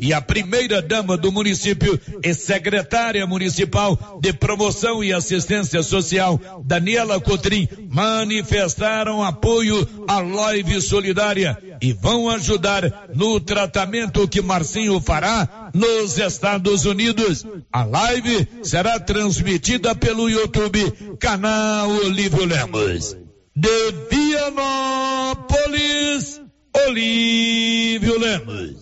e a primeira dama do município e secretária municipal de promoção e assistência social, Daniela Cotrim, manifestaram apoio à live solidária e vão ajudar no tratamento que Marcinho fará nos Estados Unidos. A live será transmitida pelo YouTube, canal Olívio Lemos. De Vianópolis, Olívio Lemos.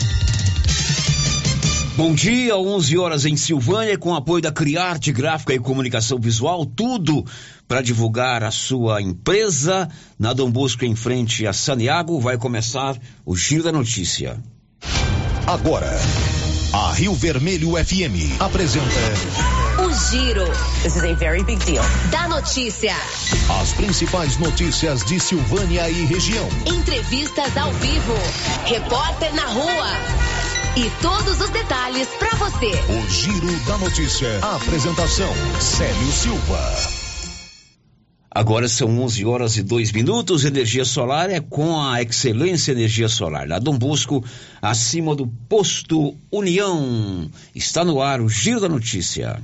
Bom dia, 11 horas em Silvânia, com apoio da Criarte Gráfica e Comunicação Visual, tudo para divulgar a sua empresa. Na Dom Bosco, em frente a Saniago, vai começar o Giro da Notícia. Agora, a Rio Vermelho FM apresenta. O Giro. This is a very big deal. Da notícia. As principais notícias de Silvânia e região. Entrevistas ao vivo. Repórter na rua. E todos os detalhes para você. O Giro da Notícia. A apresentação: Célio Silva. Agora são 11 horas e 2 minutos. Energia solar é com a Excelência Energia Solar. Na Dom Bosco, acima do posto União. Está no ar o Giro da Notícia.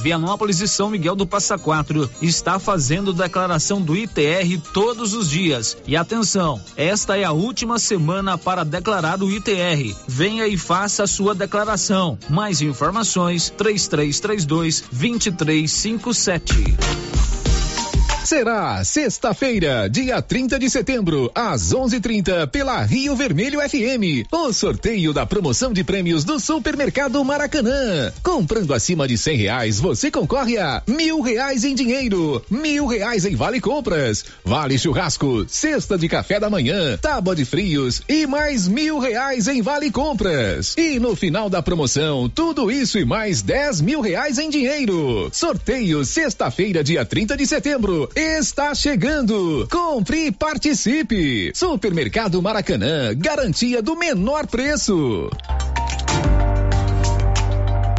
Vianópolis e São Miguel do Passa Quatro está fazendo declaração do ITR todos os dias. E atenção, esta é a última semana para declarar o ITR. Venha e faça a sua declaração. Mais informações: 3332 2357. Será sexta-feira, dia 30 de setembro, às 11:30 pela Rio Vermelho FM. O sorteio da promoção de prêmios do Supermercado Maracanã. Comprando acima de cem reais, você concorre a mil reais em dinheiro, mil reais em vale compras, vale churrasco, cesta de café da manhã, tábua de frios e mais mil reais em vale compras. E no final da promoção, tudo isso e mais dez mil reais em dinheiro. Sorteio sexta-feira, dia 30 de setembro está chegando. Compre e participe. Supermercado Maracanã, garantia do menor preço.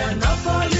Vianópolis, cidade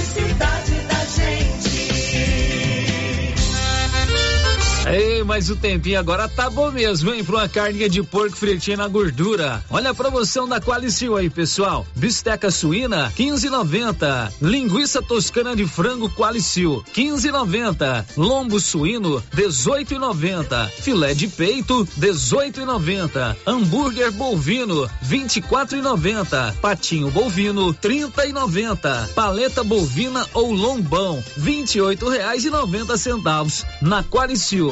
Ei, mas o tempinho agora tá bom mesmo, hein? Pra uma carninha de porco fritinha na gordura. Olha a promoção da Qualicil aí, pessoal. Bisteca suína, 15,90. Linguiça toscana de frango Qualicil, 15,90. Lombo suíno, 18,90. Filé de peito, 18,90. Hambúrguer bovino, 24,90. Patinho bovino, 30,90. Paleta bovina ou lombão, 28 reais e 90 centavos. Na Qualicil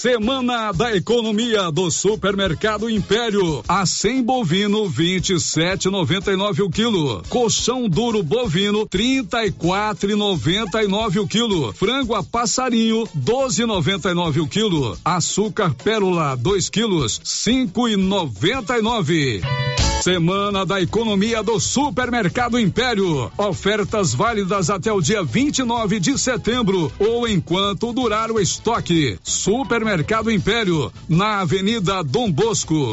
Semana da Economia do Supermercado Império. A 100 bovino 27,99 o quilo. Colchão duro bovino 34,99 o quilo. Frango a passarinho 12,99 o quilo. Açúcar pérola 2 quilos 5,99. Semana da Economia do Supermercado Império. Ofertas válidas até o dia 29 de setembro ou enquanto durar o estoque. Supermercado Império, na Avenida Dom Bosco.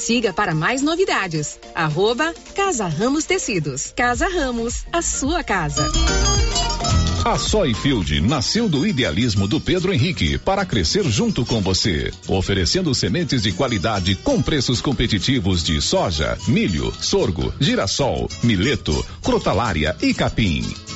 Siga para mais novidades. Arroba Casa Ramos Tecidos. Casa Ramos, a sua casa. A Soyfield nasceu do idealismo do Pedro Henrique para crescer junto com você, oferecendo sementes de qualidade com preços competitivos de soja, milho, sorgo, girassol, mileto, crotalária e capim.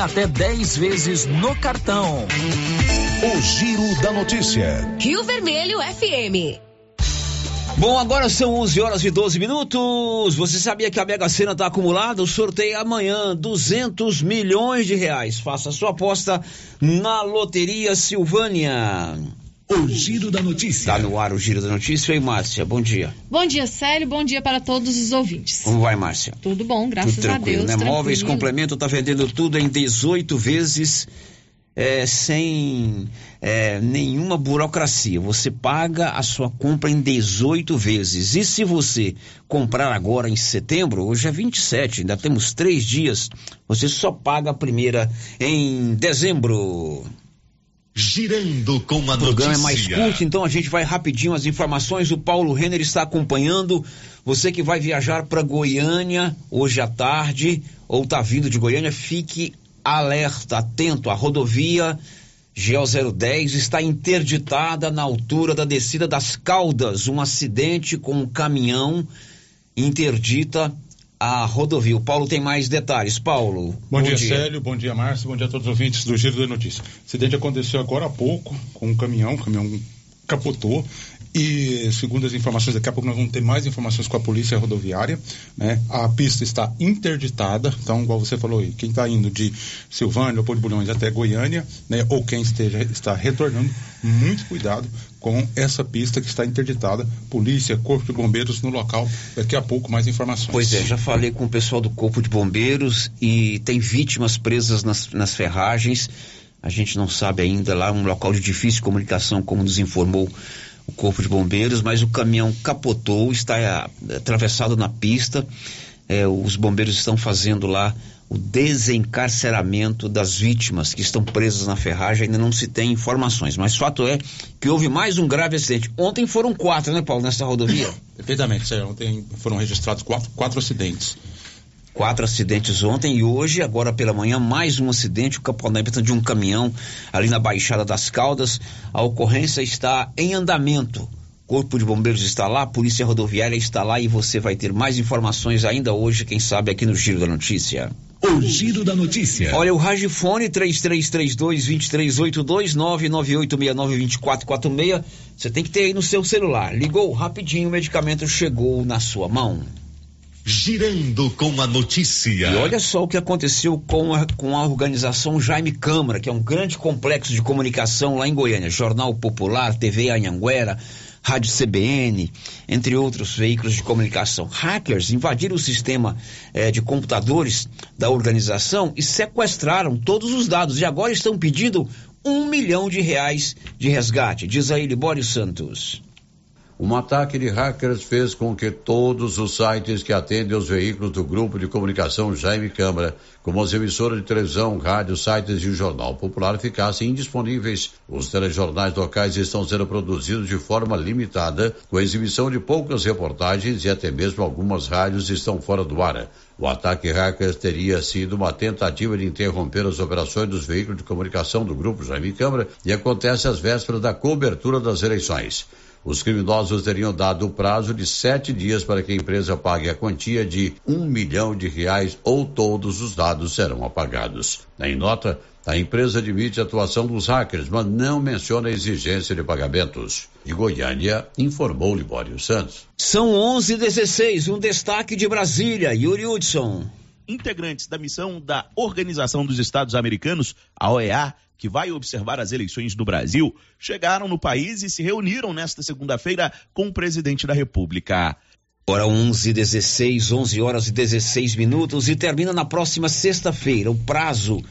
até 10 vezes no cartão. O Giro da Notícia. Rio Vermelho FM. Bom, agora são 11 horas e 12 minutos. Você sabia que a Mega Sena está acumulada? O sorteio é amanhã, 200 milhões de reais. Faça sua aposta na Loteria Silvânia. O Giro da Notícia. Tá no ar o Giro da Notícia. E Márcia, bom dia. Bom dia, Célio. Bom dia para todos os ouvintes. Como vai, Márcia? Tudo bom, graças tudo tranquilo, a Deus. Né? tranquilo. Móveis Complemento tá vendendo tudo em 18 vezes. É, sem é, nenhuma burocracia. Você paga a sua compra em 18 vezes. E se você comprar agora em setembro, hoje é 27, ainda temos três dias, você só paga a primeira em dezembro. Girando com a O programa é notícia. mais curto, então a gente vai rapidinho as informações. O Paulo Renner está acompanhando. Você que vai viajar para Goiânia hoje à tarde ou está vindo de Goiânia, fique alerta, atento. A rodovia GO 010 está interditada na altura da descida das Caldas. Um acidente com um caminhão interdita a rodovia. O Paulo tem mais detalhes. Paulo. Bom, dia, Célio. Bom dia, Márcio. Bom dia a todos os ouvintes do Giro da Notícia. O acidente aconteceu agora há pouco com um caminhão. O caminhão capotou. E segundo as informações, daqui a pouco nós vamos ter mais informações com a polícia rodoviária. Né? A pista está interditada. Então, igual você falou aí, quem está indo de Silvânia, Leopoldo Bulhões até Goiânia, né? ou quem esteja, está retornando, muito cuidado com essa pista que está interditada. Polícia, Corpo de Bombeiros no local. Daqui a pouco mais informações. Pois é, já falei com o pessoal do Corpo de Bombeiros e tem vítimas presas nas, nas ferragens. A gente não sabe ainda lá, um local de difícil comunicação, como nos informou o Corpo de Bombeiros, mas o caminhão capotou, está é, atravessado na pista. É, os bombeiros estão fazendo lá o desencarceramento das vítimas que estão presas na ferragem. Ainda não se tem informações, mas fato é que houve mais um grave acidente. Ontem foram quatro, né, Paulo, nessa rodovia? Perfeitamente. Ontem foram registrados quatro, quatro acidentes. Quatro acidentes ontem e hoje, agora pela manhã, mais um acidente, o capotamento de um caminhão ali na Baixada das Caldas. A ocorrência está em andamento. Corpo de Bombeiros está lá, Polícia Rodoviária está lá e você vai ter mais informações ainda hoje, quem sabe aqui no Giro da Notícia. O Giro da Notícia. Olha, o Ragifone 3332-2382 998692446. Você tem que ter aí no seu celular. Ligou rapidinho, o medicamento chegou na sua mão. Girando com a notícia. E olha só o que aconteceu com a, com a organização Jaime Câmara, que é um grande complexo de comunicação lá em Goiânia. Jornal Popular, TV Anhanguera, Rádio CBN, entre outros veículos de comunicação. Hackers invadiram o sistema eh, de computadores da organização e sequestraram todos os dados e agora estão pedindo um milhão de reais de resgate. Diz aí Libório Santos. Um ataque de hackers fez com que todos os sites que atendem os veículos do grupo de comunicação Jaime Câmara, como as emissoras de televisão, rádio, sites e o Jornal Popular, ficassem indisponíveis. Os telejornais locais estão sendo produzidos de forma limitada, com exibição de poucas reportagens e até mesmo algumas rádios estão fora do ar. O ataque hackers teria sido uma tentativa de interromper as operações dos veículos de comunicação do grupo Jaime Câmara e acontece às vésperas da cobertura das eleições. Os criminosos teriam dado o prazo de sete dias para que a empresa pague a quantia de um milhão de reais ou todos os dados serão apagados. Em nota, a empresa admite a atuação dos hackers, mas não menciona a exigência de pagamentos. De Goiânia, informou Libório Santos. São 11 h 16 um destaque de Brasília, Yuri Hudson. Integrantes da missão da Organização dos Estados Americanos, a OEA, que vai observar as eleições no Brasil, chegaram no país e se reuniram nesta segunda-feira com o presidente da República. Hora 11 16 11 horas e 16 minutos e termina na próxima sexta-feira o prazo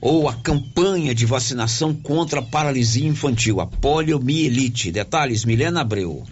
ou a campanha de vacinação contra a paralisia infantil, a poliomielite. Detalhes, Milena Abreu.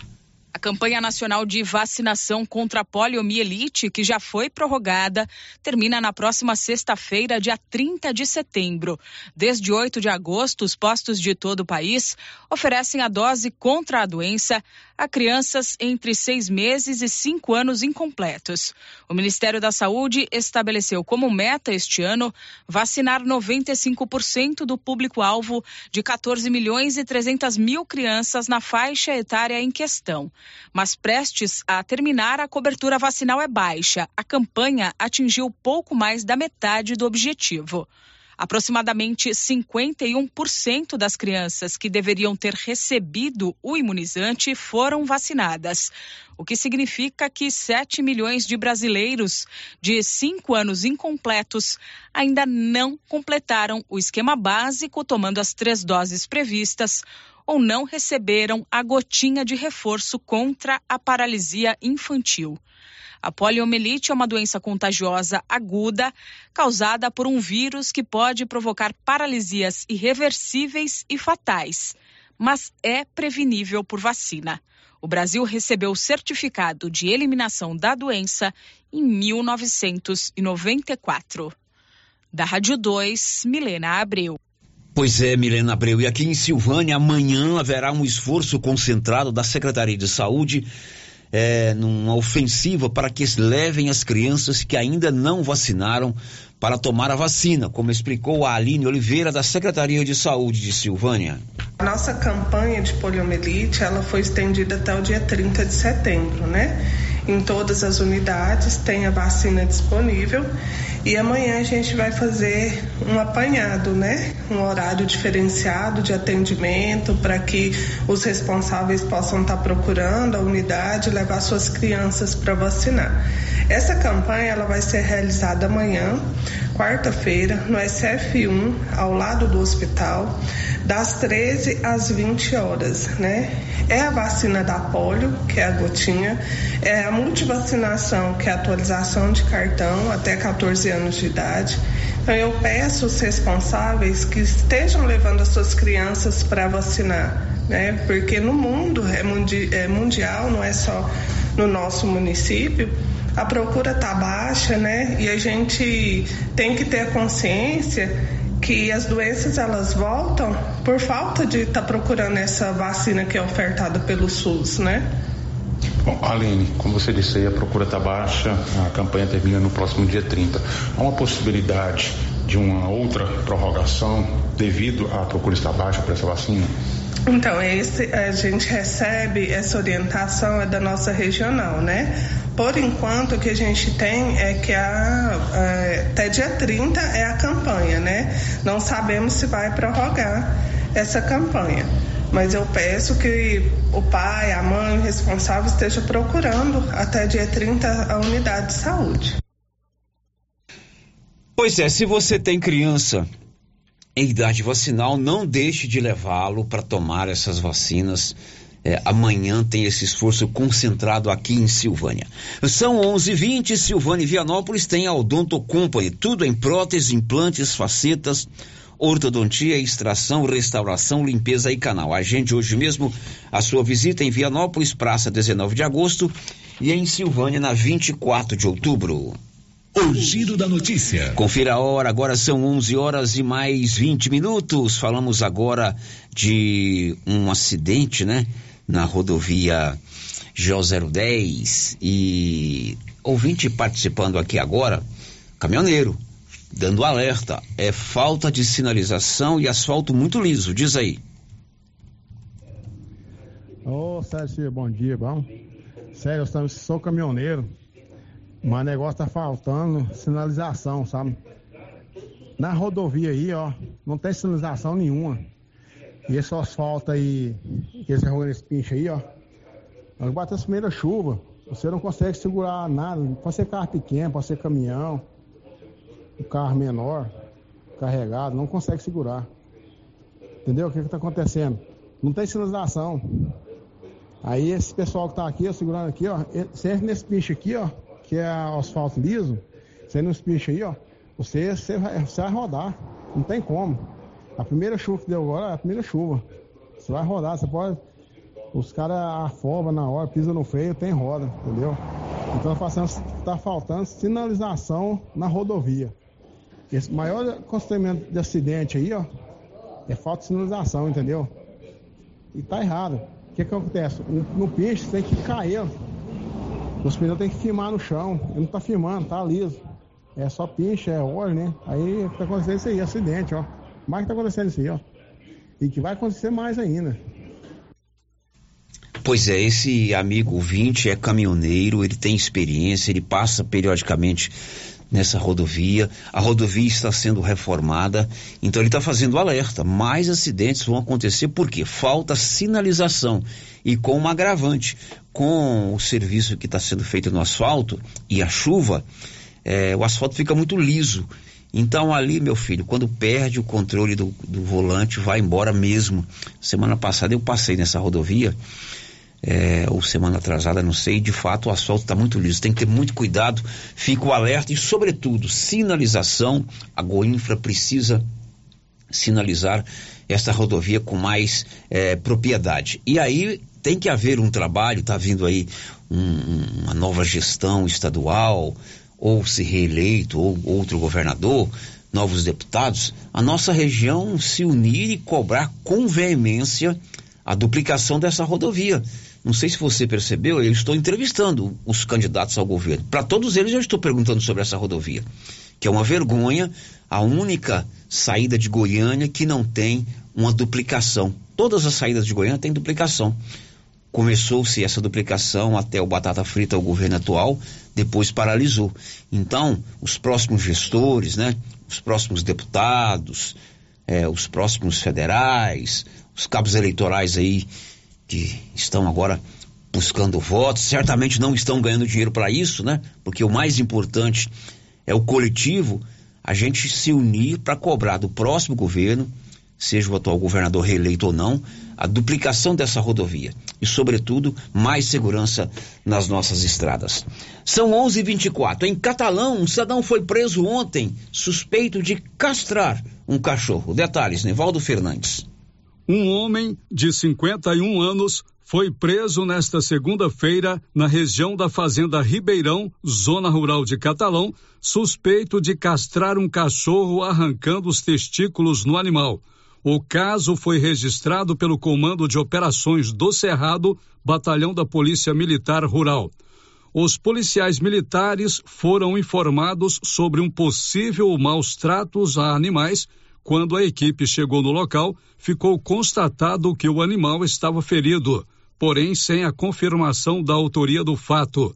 Campanha nacional de vacinação contra a poliomielite, que já foi prorrogada, termina na próxima sexta-feira, dia 30 de setembro. Desde 8 de agosto, os postos de todo o país oferecem a dose contra a doença a crianças entre seis meses e cinco anos incompletos. O Ministério da Saúde estabeleceu como meta este ano vacinar 95% do público-alvo de 14 milhões e 300 mil crianças na faixa etária em questão. Mas prestes a terminar, a cobertura vacinal é baixa. A campanha atingiu pouco mais da metade do objetivo. Aproximadamente 51% das crianças que deveriam ter recebido o imunizante foram vacinadas, o que significa que 7 milhões de brasileiros de 5 anos incompletos ainda não completaram o esquema básico tomando as três doses previstas ou não receberam a gotinha de reforço contra a paralisia infantil. A poliomielite é uma doença contagiosa aguda causada por um vírus que pode provocar paralisias irreversíveis e fatais, mas é prevenível por vacina. O Brasil recebeu o certificado de eliminação da doença em 1994. Da Rádio 2, Milena Abreu. Pois é, Milena Abreu. E aqui em Silvânia, amanhã haverá um esforço concentrado da Secretaria de Saúde é, numa ofensiva para que levem as crianças que ainda não vacinaram para tomar a vacina, como explicou a Aline Oliveira, da Secretaria de Saúde de Silvânia. A nossa campanha de poliomielite, ela foi estendida até o dia 30 de setembro, né? Em todas as unidades tem a vacina disponível e amanhã a gente vai fazer um apanhado, né? Um horário diferenciado de atendimento para que os responsáveis possam estar tá procurando a unidade e levar suas crianças para vacinar. Essa campanha ela vai ser realizada amanhã, quarta-feira, no SF1, ao lado do hospital, das 13 às 20 horas, né? É a vacina da polio, que é a gotinha, é a multivacinação, que é a atualização de cartão até 14 anos de idade. Então eu peço os responsáveis que estejam levando as suas crianças para vacinar, né? Porque no mundo é, mundi é mundial, não é só no nosso município a procura tá baixa, né? E a gente tem que ter a consciência que as doenças elas voltam por falta de estar tá procurando essa vacina que é ofertada pelo SUS, né? Bom, Aline, como você disse aí, a procura está baixa, a campanha termina no próximo dia 30. Há uma possibilidade de uma outra prorrogação devido à procura estar baixa para essa vacina? Então, esse, a gente recebe essa orientação é da nossa regional, né? Por enquanto, o que a gente tem é que a, até dia 30 é a campanha, né? Não sabemos se vai prorrogar essa campanha. Mas eu peço que o pai, a mãe, o responsável esteja procurando até dia 30 a unidade de saúde. Pois é, se você tem criança em idade vacinal, não deixe de levá-lo para tomar essas vacinas. É, amanhã tem esse esforço concentrado aqui em Silvânia. São 11:20. Silvânia e Vianópolis tem a Odonto Company, tudo em próteses, implantes, facetas, ortodontia, extração, restauração, limpeza e canal. Agende hoje mesmo a sua visita em Vianópolis, Praça 19 de agosto, e em Silvânia na 24 de outubro. O giro da notícia. Confira a hora, agora são 11 horas e mais 20 minutos. Falamos agora de um acidente, né? Na rodovia J010 e ouvinte participando aqui agora, caminhoneiro, dando alerta. É falta de sinalização e asfalto muito liso, diz aí. Ô, oh, Sérgio, bom dia, bom? Sério, eu sou caminhoneiro. Mas o negócio tá faltando sinalização, sabe? Na rodovia aí, ó, não tem sinalização nenhuma. E esse asfalto aí, que esse esse pinche aí, ó. Nós batemos a primeira chuva. Você não consegue segurar nada. Pode ser carro pequeno, pode ser caminhão, um carro menor, carregado, não consegue segurar. Entendeu? O que está acontecendo? Não tem sinalização. Aí esse pessoal que tá aqui, ó, segurando aqui, ó, serve nesse pinche aqui, ó que é asfalto liso, você nos picha aí, ó, você, você, vai, você vai rodar. Não tem como. A primeira chuva que deu agora é a primeira chuva. Você vai rodar, você pode. Os caras afobam na hora, pisam no freio, tem roda, entendeu? Então está faltando sinalização na rodovia. Esse maior constrangimento de acidente aí, ó, é falta de sinalização, entendeu? E tá errado. O que, que acontece? No, peixe tem que cair, ó os pneus tem que firmar no chão. Ele não tá firmando, tá liso. É só pincha, é óleo, né? Aí tá acontecendo isso aí, acidente, ó. Mais que tá acontecendo isso aí, ó. E que vai acontecer mais ainda. Pois é, esse amigo 20 é caminhoneiro, ele tem experiência, ele passa periodicamente nessa rodovia. A rodovia está sendo reformada, então ele está fazendo alerta. Mais acidentes vão acontecer porque falta sinalização e com uma agravante, com o serviço que está sendo feito no asfalto e a chuva, é, o asfalto fica muito liso. Então ali, meu filho, quando perde o controle do, do volante, vai embora mesmo. Semana passada eu passei nessa rodovia é, ou semana atrasada, não sei, de fato o asfalto está muito liso, tem que ter muito cuidado, fica o alerta e, sobretudo, sinalização. A Goinfra precisa sinalizar essa rodovia com mais é, propriedade. E aí tem que haver um trabalho, está vindo aí um, uma nova gestão estadual, ou se reeleito, ou outro governador, novos deputados, a nossa região se unir e cobrar com veemência a duplicação dessa rodovia. Não sei se você percebeu, eu estou entrevistando os candidatos ao governo. Para todos eles eu estou perguntando sobre essa rodovia, que é uma vergonha, a única saída de Goiânia que não tem uma duplicação. Todas as saídas de Goiânia têm duplicação. Começou-se essa duplicação até o batata frita o governo atual, depois paralisou. Então, os próximos gestores, né, os próximos deputados, eh, os próximos federais, os cabos eleitorais aí que estão agora buscando votos, certamente não estão ganhando dinheiro para isso, né? Porque o mais importante é o coletivo, a gente se unir para cobrar do próximo governo, seja o atual governador reeleito ou não, a duplicação dessa rodovia e, sobretudo, mais segurança nas nossas estradas. São 11:24. Em Catalão, um cidadão foi preso ontem, suspeito de castrar um cachorro. Detalhes, Nevaldo Fernandes. Um homem de 51 anos foi preso nesta segunda-feira na região da Fazenda Ribeirão, zona rural de Catalão, suspeito de castrar um cachorro arrancando os testículos no animal. O caso foi registrado pelo Comando de Operações do Cerrado, batalhão da Polícia Militar Rural. Os policiais militares foram informados sobre um possível maus tratos a animais Quando a equipe chegou no local, ficou constatado que o animal estava ferido, porém sem a confirmação da autoria do fato.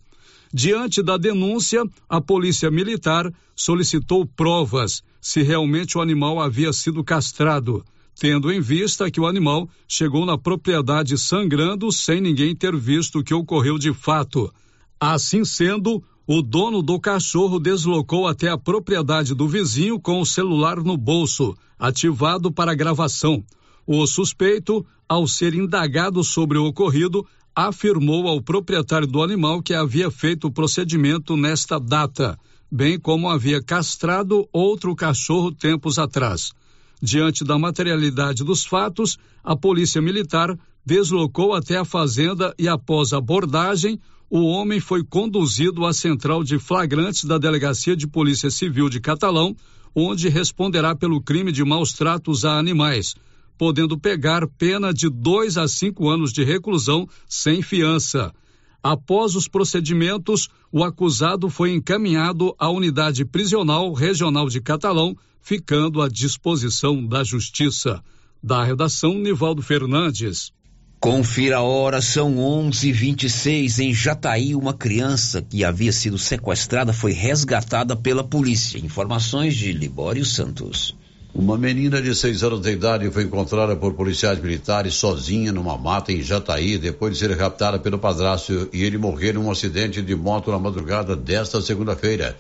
Diante da denúncia, a Polícia Militar solicitou provas se realmente o animal havia sido castrado, tendo em vista que o animal chegou na propriedade sangrando sem ninguém ter visto o que ocorreu de fato. Assim sendo, o dono do cachorro deslocou até a propriedade do vizinho com o celular no bolso, ativado para gravação. O suspeito, ao ser indagado sobre o ocorrido, afirmou ao proprietário do animal que havia feito o procedimento nesta data, bem como havia castrado outro cachorro tempos atrás. Diante da materialidade dos fatos, a Polícia Militar deslocou até a fazenda e, após abordagem, o homem foi conduzido à central de flagrantes da Delegacia de Polícia Civil de Catalão, onde responderá pelo crime de maus tratos a animais, podendo pegar pena de dois a cinco anos de reclusão sem fiança. Após os procedimentos, o acusado foi encaminhado à unidade prisional regional de Catalão, ficando à disposição da Justiça. Da redação, Nivaldo Fernandes. Confira a hora, são 11:26 em Jataí. Uma criança que havia sido sequestrada foi resgatada pela polícia. Informações de Libório Santos. Uma menina de seis anos de idade foi encontrada por policiais militares sozinha numa mata em Jataí depois de ser raptada pelo padrasto e ele morrer num acidente de moto na madrugada desta segunda-feira.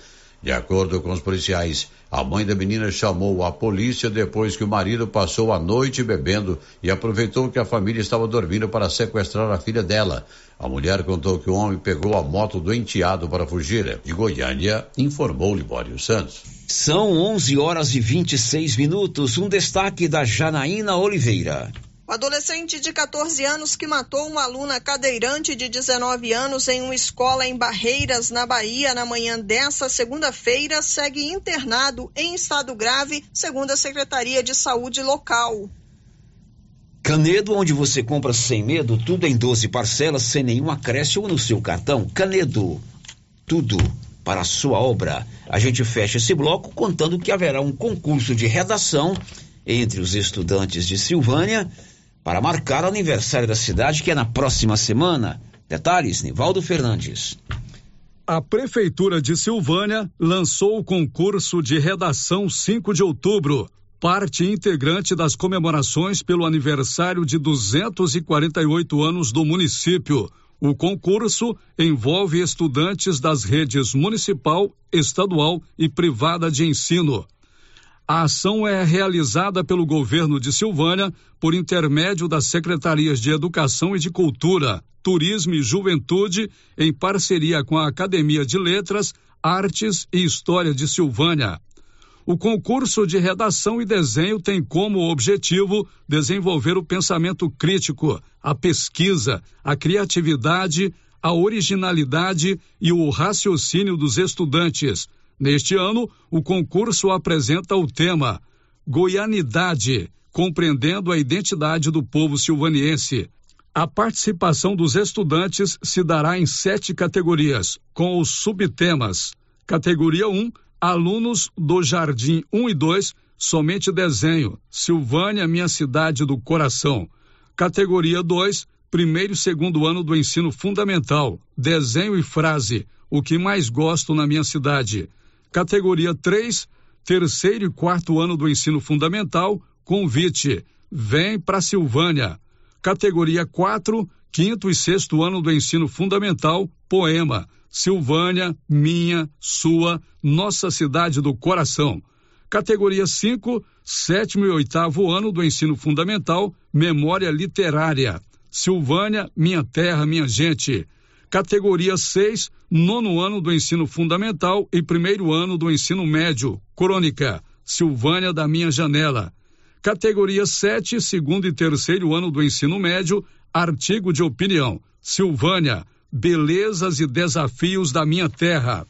De acordo com os policiais, a mãe da menina chamou a polícia depois que o marido passou a noite bebendo e aproveitou que a família estava dormindo para sequestrar a filha dela. A mulher contou que o homem pegou a moto do enteado para fugir. De Goiânia, informou Libório Santos. São 11 horas e 26 minutos. Um destaque da Janaína Oliveira. O adolescente de 14 anos que matou uma aluna cadeirante de 19 anos em uma escola em Barreiras, na Bahia, na manhã desta segunda-feira, segue internado em estado grave, segundo a Secretaria de Saúde local. Canedo, onde você compra sem medo, tudo em 12 parcelas, sem nenhum acréscimo no seu cartão. Canedo, tudo para a sua obra. A gente fecha esse bloco contando que haverá um concurso de redação entre os estudantes de Silvânia para marcar o aniversário da cidade, que é na próxima semana. Detalhes, Nivaldo Fernandes. A Prefeitura de Silvânia lançou o concurso de redação 5 de outubro, parte integrante das comemorações pelo aniversário de 248 anos do município. O concurso envolve estudantes das redes municipal, estadual e privada de ensino. A ação é realizada pelo governo de Silvânia por intermédio das secretarias de Educação e de Cultura, Turismo e Juventude, em parceria com a Academia de Letras, Artes e História de Silvânia. O concurso de redação e desenho tem como objetivo desenvolver o pensamento crítico, a pesquisa, a criatividade, a originalidade e o raciocínio dos estudantes Neste ano, o concurso apresenta o tema Goianidade, compreendendo a identidade do povo silvaniense. A participação dos estudantes se dará em sete categorias, com os subtemas. Categoria 1, alunos do Jardim 1 e 2, somente desenho, Silvânia, minha cidade do coração. Categoria 2, primeiro e segundo ano do ensino fundamental, desenho e frase, o que mais gosto na minha cidade. Categoria 3, terceiro e quarto ano do ensino fundamental, convite. Vem para Silvânia. Categoria 4, quinto e sexto ano do ensino fundamental, poema. Silvânia, minha, sua, nossa cidade do coração. Categoria 5, sétimo e oitavo ano do ensino fundamental, memória literária. Silvânia, minha terra, minha gente categoria 6, nono ano do ensino fundamental e primeiro ano do ensino médio, crônica, Silvânia da Minha Janela. Categoria 7, segundo e terceiro ano do ensino médio, artigo de opinião, Silvânia, belezas e desafios da minha terra.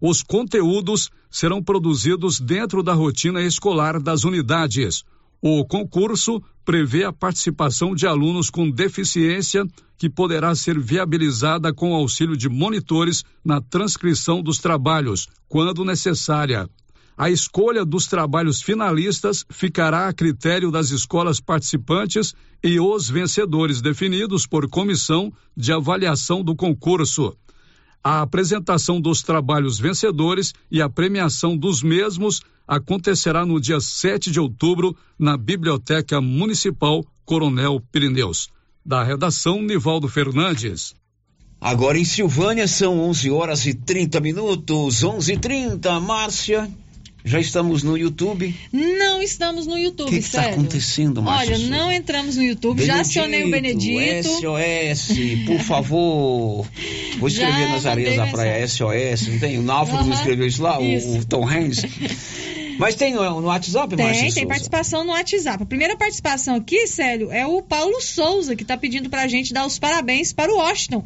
Os conteúdos serão produzidos dentro da rotina escolar das unidades. O concurso prevê a participação de alunos com deficiência, que poderá ser viabilizada com auxílio de monitores na transcrição dos trabalhos, quando necessária. A escolha dos trabalhos finalistas ficará a critério das escolas participantes e os vencedores definidos por comissão de avaliação do concurso. A apresentação dos trabalhos vencedores e a premiação dos mesmos acontecerá no dia 7 de outubro na Biblioteca Municipal Coronel Pirineus. Da redação, Nivaldo Fernandes. Agora em Silvânia são 11 horas e 30 minutos, 11:30. Márcia, já estamos no YouTube. Não estamos no YouTube, O que está acontecendo, Márcia? Olha, não entramos no YouTube, já acionei o Benedito. SOS, por favor. Vou escrever nas areias da praia SOS, não tem? O Náufrago não escreveu isso lá, o- isso. o, Tom Hanks. Mas tem no, no WhatsApp, Márcia? Tem, tem Souza? participação no WhatsApp. A primeira participação aqui, Célio, é o Paulo Souza, que está pedindo pra gente dar os parabéns para o Washington,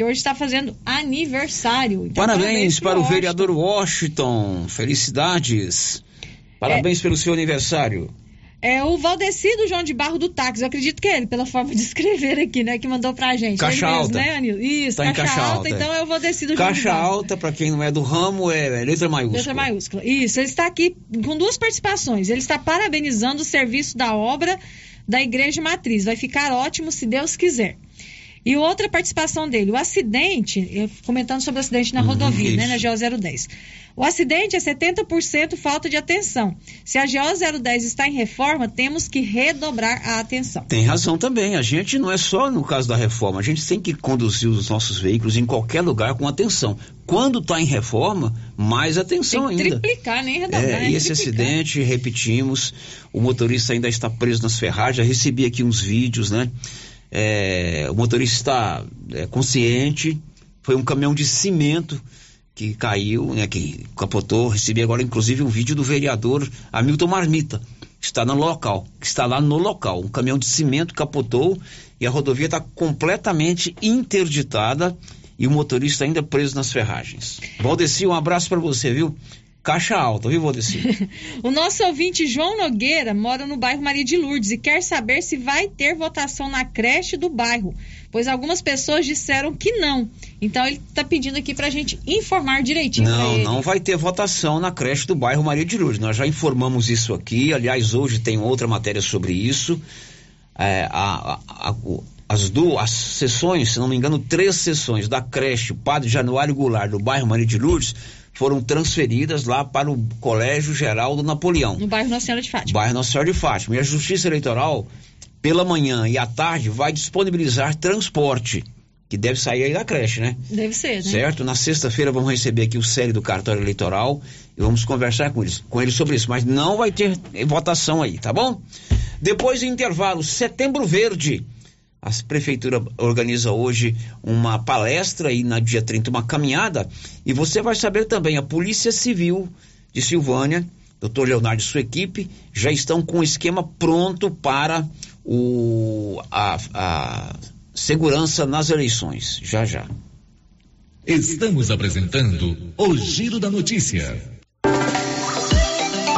que hoje está fazendo aniversário. Então, Parabéns pro para o Washington. vereador Washington. Felicidades. Parabéns pelo seu aniversário. É o Valdecido João de Barro do Táxi. Eu acredito que é ele, pela forma de escrever aqui, né? Que mandou pra gente. Caixa ele alta. né, Anil? Isso, Tá caixa, caixa alta. alta, Então é. é o Valdecido João de Caixa Barro. alta, para quem não é do ramo, é letra maiúscula. Letra maiúscula. Isso, ele está aqui com duas participações. Ele está parabenizando o serviço da obra da Igreja Matriz. Vai ficar ótimo se Deus quiser. E outra participação dele, o acidente, comentando sobre o acidente na rodovia, né, na GO 010. O acidente é 70% falta de atenção. Se a GO 010 está em reforma, temos que redobrar a atenção. Tem razão também. A gente não é só no caso da reforma. A gente tem que conduzir os nossos veículos em qualquer lugar com atenção. Quando está em reforma, mais atenção Tem que ainda. triplicar, nem redobrar. É, né? e esse Triplicar. acidente, repetimos, o motorista ainda está preso nas ferragens. Já recebi aqui uns vídeos, né? É, o motorista está é, consciente. Foi um caminhão de cimento que caiu, né? Que capotou. Recebi agora, inclusive, um vídeo do vereador Hamilton Marmita. que Está no local, que está lá no local. Um caminhão de cimento capotou e a rodovia está completamente interditada e o motorista ainda preso nas ferragens. Valdeci, um abraço para você, viu? Caixa alta, viu, Valdeci? O nosso ouvinte João Nogueira mora no bairro Maria de Lourdes e quer saber se vai ter votação na creche do bairro, pois algumas pessoas disseram que não. Então ele está pedindo aqui para a gente informar direitinho Não, não vai ter votação na creche do bairro Maria de Lourdes. Nós já informamos isso aqui. Aliás, hoje tem outra matéria sobre isso. É, a- a- a- as duas as sessões, se não me engano, três sessões da creche Padre Januário Goulart do bairro Maria de Lourdes foram transferidas lá para o Colégio Geraldo Napoleão. No bairro Nossa Senhora de Fátima. Bairro Nossa Senhora de Fátima. E a Justiça Eleitoral, pela manhã e à tarde, vai disponibilizar transporte, que deve sair aí da creche, né? Deve ser, né? Certo? Na sexta-feira vamos receber aqui o série do cartório eleitoral e vamos conversar com eles, com eles sobre isso. Mas não vai ter votação aí, tá bom? Depois do intervalo, Setembro Verde. A prefeitura organiza hoje uma palestra e na dia 30 uma caminhada. E você vai saber também, a Polícia Civil de Silvânia, doutor Leonardo e sua equipe, já estão com o esquema pronto para o, a, a segurança nas eleições. Já já. Estamos apresentando o Giro da Notícia.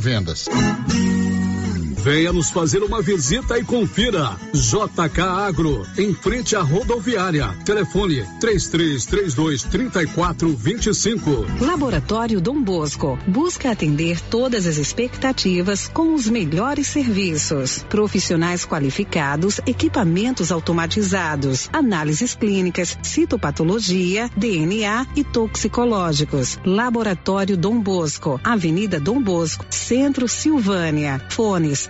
vendas. Venha nos fazer uma visita e confira. JK Agro, em frente à rodoviária. Telefone 3332 3425. Laboratório Dom Bosco busca atender todas as expectativas com os melhores serviços. Profissionais qualificados, equipamentos automatizados, análises clínicas, citopatologia, DNA e toxicológicos. Laboratório Dom Bosco, Avenida Dom Bosco, Centro Silvânia. Fones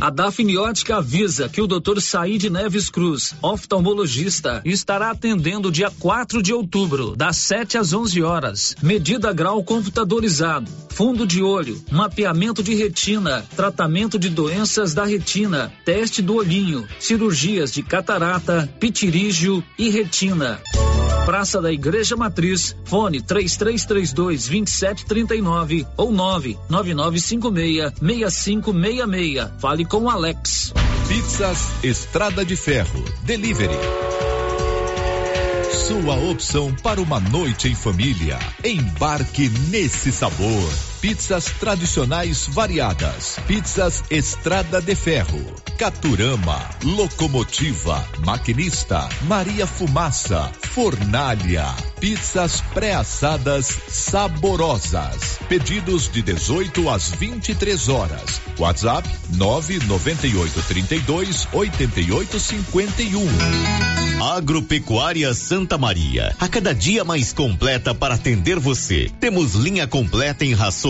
A Dafniótica avisa que o Dr. Said Neves Cruz, oftalmologista, estará atendendo dia 4 de outubro, das 7 às 11 horas. Medida grau computadorizado, fundo de olho, mapeamento de retina, tratamento de doenças da retina, teste do olhinho, cirurgias de catarata, pitirígio e retina. Praça da Igreja Matriz, fone 3332 2739 ou 99956 6566. Fale com Alex. Pizzas Estrada de Ferro. Delivery. Sua opção para uma noite em família. Embarque nesse sabor. Pizzas tradicionais variadas. Pizzas Estrada de Ferro. Caturama. Locomotiva. Maquinista. Maria Fumaça. Fornalha. Pizzas pré-assadas saborosas. Pedidos de 18 às 23 horas. WhatsApp 998 32 88 51. Agropecuária Santa Maria, a cada dia mais completa para atender você. Temos linha completa em rações,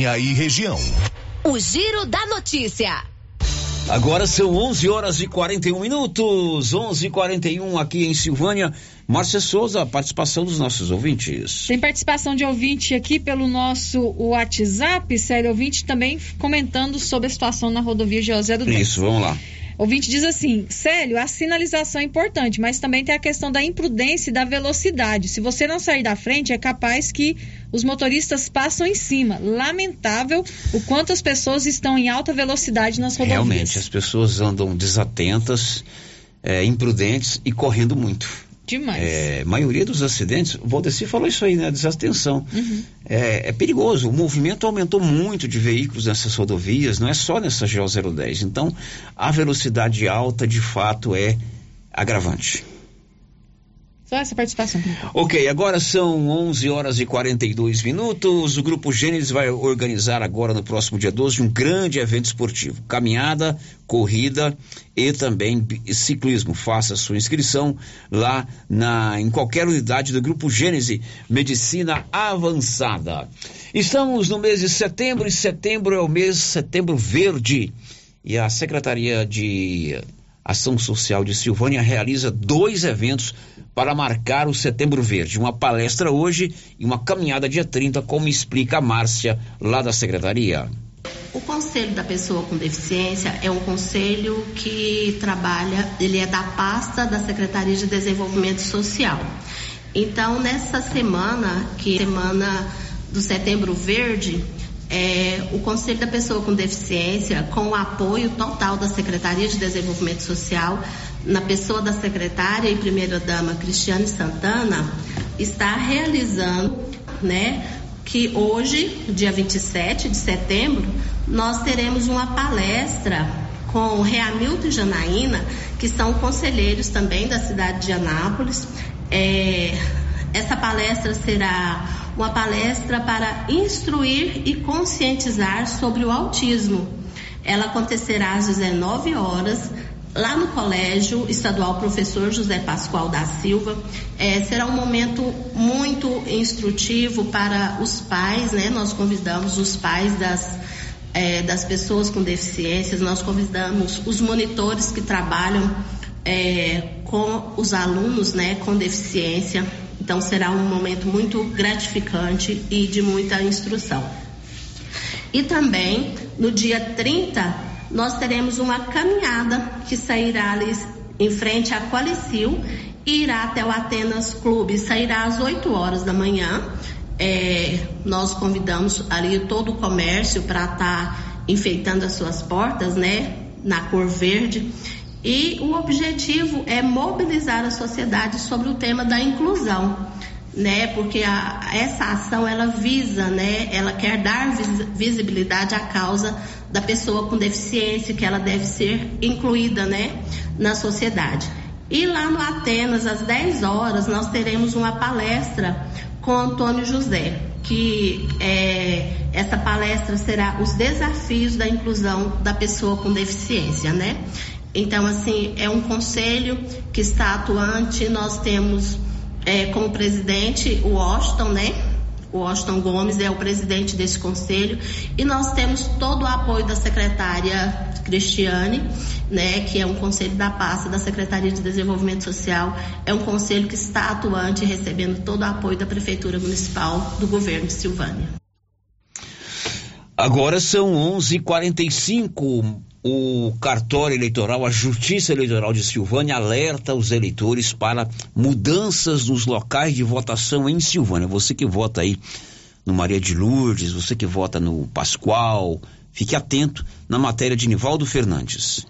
e região. O Giro da Notícia. Agora são 11 horas e 41 minutos. 11 e 41 aqui em Silvânia. Márcia Souza, participação dos nossos ouvintes. Tem participação de ouvinte aqui pelo nosso WhatsApp, sério ouvinte, também comentando sobre a situação na rodovia GO010. Isso, vamos lá. Ouvinte diz assim: Célio, a sinalização é importante, mas também tem a questão da imprudência e da velocidade. Se você não sair da frente, é capaz que os motoristas passam em cima. Lamentável o quanto as pessoas estão em alta velocidade nas rodovias. Realmente, as pessoas andam desatentas, é, imprudentes e correndo muito. Demais. É, maioria dos acidentes, o Valdeci falou isso aí, né? Desatenção. Uhum. É, é, perigoso. O movimento aumentou muito de veículos nessas rodovias, não é só nessa GO010. Então, a velocidade alta, de fato, é agravante. Só essa participação. Ok, agora são 11 horas e 42 minutos. O Grupo Gênesis vai organizar agora, no próximo dia 12, um grande evento esportivo: caminhada, corrida e também ciclismo. Faça sua inscrição lá na, em qualquer unidade do Grupo Gênesis Medicina Avançada. Estamos no mês de setembro e setembro é o mês Setembro Verde. E a Secretaria de Ação Social de Silvânia realiza dois eventos para marcar o Setembro Verde. Uma palestra hoje e uma caminhada dia 30, como explica a Márcia, lá da Secretaria. O Conselho da Pessoa com Deficiência é um conselho que trabalha, ele é da pasta da Secretaria de Desenvolvimento Social. Então, nessa semana, que é semana do Setembro Verde, é, o Conselho da Pessoa com Deficiência, com o apoio total da Secretaria de Desenvolvimento Social, na pessoa da secretária e primeira-dama Cristiane Santana, está realizando, né, que hoje, dia 27 de setembro, nós teremos uma palestra com o Reamilton e Janaína, que são conselheiros também da cidade de Anápolis. É, essa palestra será uma palestra para instruir e conscientizar sobre o autismo. Ela acontecerá às 19 horas lá no Colégio Estadual Professor José Pascoal da Silva. É, será um momento muito instrutivo para os pais, né? Nós convidamos os pais das, é, das pessoas com deficiências, nós convidamos os monitores que trabalham é, com os alunos né, com deficiência. Então será um momento muito gratificante e de muita instrução. E também no dia 30 nós teremos uma caminhada que sairá ali em frente à Qualicil e irá até o Atenas Clube. Sairá às 8 horas da manhã. É, nós convidamos ali todo o comércio para estar tá enfeitando as suas portas, né? Na cor verde. E o objetivo é mobilizar a sociedade sobre o tema da inclusão. né? Porque a, essa ação ela visa, né? Ela quer dar vis, visibilidade à causa da pessoa com deficiência, que ela deve ser incluída, né? Na sociedade. E lá no Atenas, às 10 horas, nós teremos uma palestra com Antônio José, que é, essa palestra será os desafios da inclusão da pessoa com deficiência, né? Então, assim, é um conselho que está atuante, nós temos é, como presidente o Washington, né? O Washington Gomes é o presidente desse conselho. E nós temos todo o apoio da secretária Cristiane, né, que é um conselho da pasta da Secretaria de Desenvolvimento Social, é um conselho que está atuante recebendo todo o apoio da Prefeitura Municipal do governo de Silvânia. Agora são 11:45 o cartório eleitoral, a Justiça Eleitoral de Silvânia alerta os eleitores para mudanças nos locais de votação em Silvânia. Você que vota aí no Maria de Lourdes, você que vota no Pascoal, fique atento na matéria de Nivaldo Fernandes.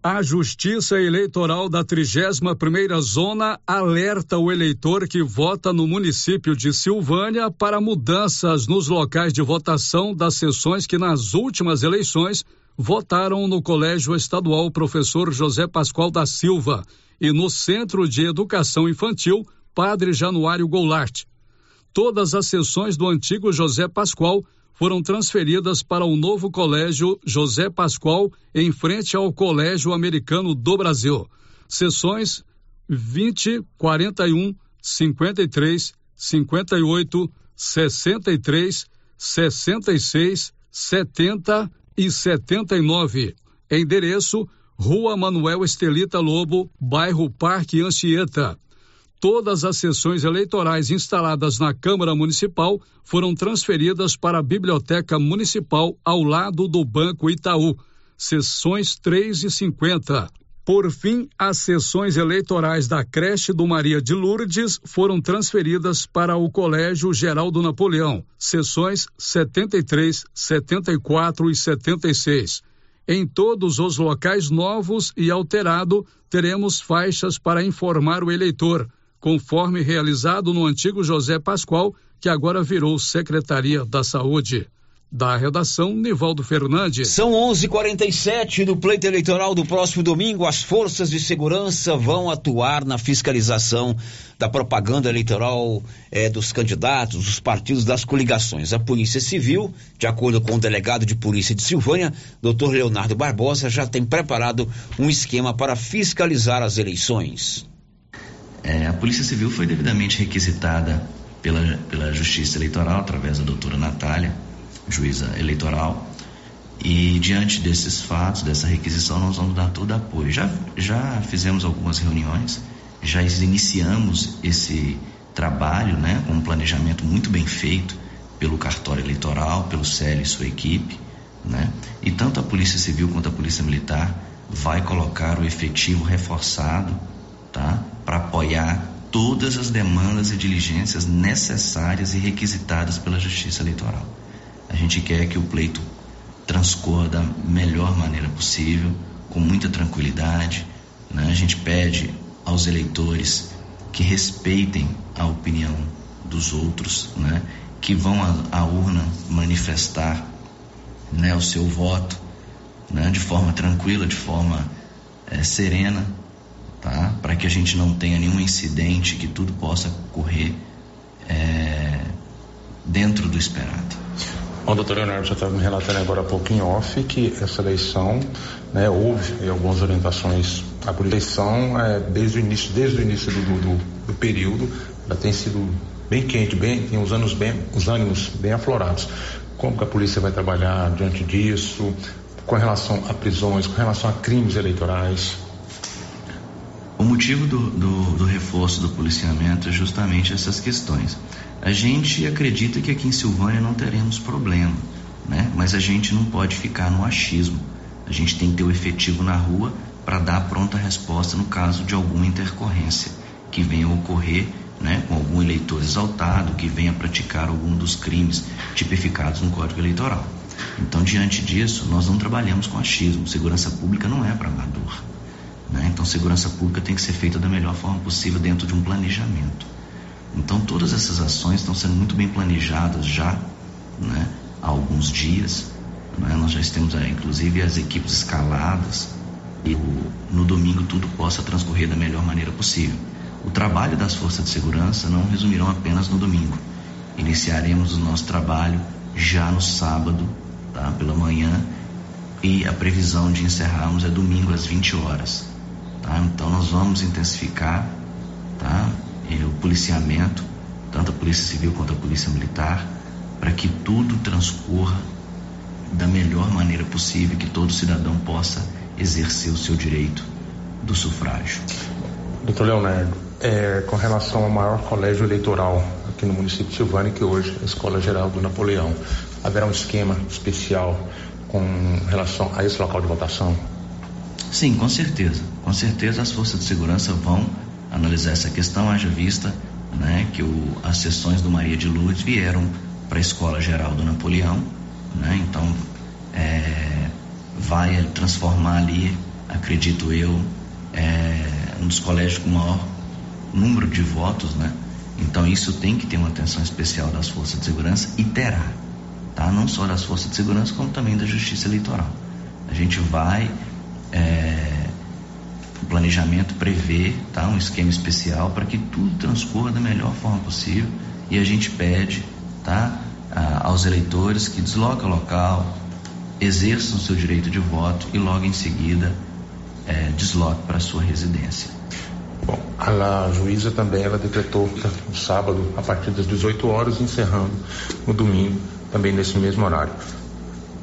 A Justiça Eleitoral da 31ª Zona alerta o eleitor que vota no município de Silvânia para mudanças nos locais de votação das sessões que nas últimas eleições votaram no Colégio Estadual Professor José Pascoal da Silva e no Centro de Educação Infantil Padre Januário Goulart. Todas as sessões do antigo José Pascoal foram transferidas para o novo colégio José Pascoal, em frente ao Colégio Americano do Brasil. Sessões 20, 41, 53, 58, 63, 66, 70 e 79. Endereço: Rua Manuel Estelita Lobo, bairro Parque Anchieta. Todas as sessões eleitorais instaladas na Câmara Municipal foram transferidas para a Biblioteca Municipal ao lado do Banco Itaú. Sessões 3 e 50. Por fim, as sessões eleitorais da creche do Maria de Lourdes foram transferidas para o Colégio Geraldo Napoleão, sessões 73, 74 e 76. Em todos os locais novos e alterado, teremos faixas para informar o eleitor conforme realizado no antigo José Pascoal, que agora virou Secretaria da Saúde. Da redação, Nivaldo Fernandes. São 11:47 do pleito eleitoral do próximo domingo. As forças de segurança vão atuar na fiscalização da propaganda eleitoral eh, dos candidatos, dos partidos, das coligações. A Polícia Civil, de acordo com o delegado de Polícia de Silvânia, Dr. Leonardo Barbosa, já tem preparado um esquema para fiscalizar as eleições. É, a Polícia Civil foi devidamente requisitada pela, pela Justiça Eleitoral, através da doutora Natália, juíza eleitoral, e diante desses fatos, dessa requisição, nós vamos dar todo apoio. Já, já fizemos algumas reuniões, já iniciamos esse trabalho né, com um planejamento muito bem feito pelo cartório eleitoral, pelo CEL e sua equipe, né? e tanto a Polícia Civil quanto a Polícia Militar vai colocar o efetivo reforçado tá? Para apoiar todas as demandas e diligências necessárias e requisitadas pela Justiça Eleitoral. A gente quer que o pleito transcorra da melhor maneira possível, com muita tranquilidade. Né? A gente pede aos eleitores que respeitem a opinião dos outros, né? que vão à, urna manifestar né, o seu voto né, de forma tranquila, de forma é, serena, tá? Para que a gente não tenha nenhum incidente, que tudo possa correr é, dentro do esperado. Bom, doutor Leonardo já estava me relatando agora há pouco em off que essa eleição, né, houve algumas orientações. A eleição, é, desde o início, desde o início do, do, do período, ela tem sido bem quente, bem, tem os, anos bem, os ânimos bem aflorados. Como que a polícia vai trabalhar diante disso, com relação a prisões, com relação a crimes eleitorais? O motivo do, do, do, reforço do policiamento é justamente essas questões. A gente acredita que aqui em Silvânia não teremos problema, né? mas a gente não pode ficar no achismo. A gente tem que ter o efetivo na rua para dar a pronta resposta no caso de alguma intercorrência que venha a ocorrer né, com algum eleitor exaltado que venha praticar algum dos crimes tipificados no Código Eleitoral. Então, diante disso, nós não trabalhamos com achismo. Segurança pública não é para amador. Né? Então, segurança pública tem que ser feita da melhor forma possível dentro de um planejamento. Então, todas essas ações estão sendo muito bem planejadas já né? há alguns dias. Né? Nós já temos, inclusive, as equipes escaladas e no domingo tudo possa transcorrer da melhor maneira possível. O trabalho das forças de segurança não resumirão apenas no domingo. Iniciaremos o nosso trabalho já no sábado, tá? pela manhã, e a previsão de encerrarmos é domingo às 20 horas. Tá? Então nós vamos intensificar tá? O policiamento, tanto a Polícia Civil quanto a Polícia Militar, para que tudo transcorra da melhor maneira possível, que todo cidadão possa exercer o seu direito do sufrágio. Doutor Leonardo, é, com relação ao maior colégio eleitoral aqui no município de Silvânia, que hoje é a Escola Geral do Napoleão, haverá um esquema especial com relação a esse local de votação? Sim, com certeza. Com certeza as forças de segurança vão analisar essa questão, haja vista né, que o, as sessões do Maria de Lourdes vieram para a Escola Geral do Napoleão, né, então é, vai transformar ali, acredito eu, é, um dos colégios com maior número de votos, né? Então isso tem que ter uma atenção especial das forças de segurança e terá, tá? Não só das forças de segurança, como também da Justiça Eleitoral. A gente vai é, o planejamento prevê tá, um esquema especial para que tudo transcorra da melhor forma possível e a gente pede tá, a, aos eleitores que desloquem o local, exerçam seu direito de voto e logo em seguida é, para sua residência. Bom, a juíza também ela decretou no sábado a partir das 18 horas, encerrando no domingo também nesse mesmo horário.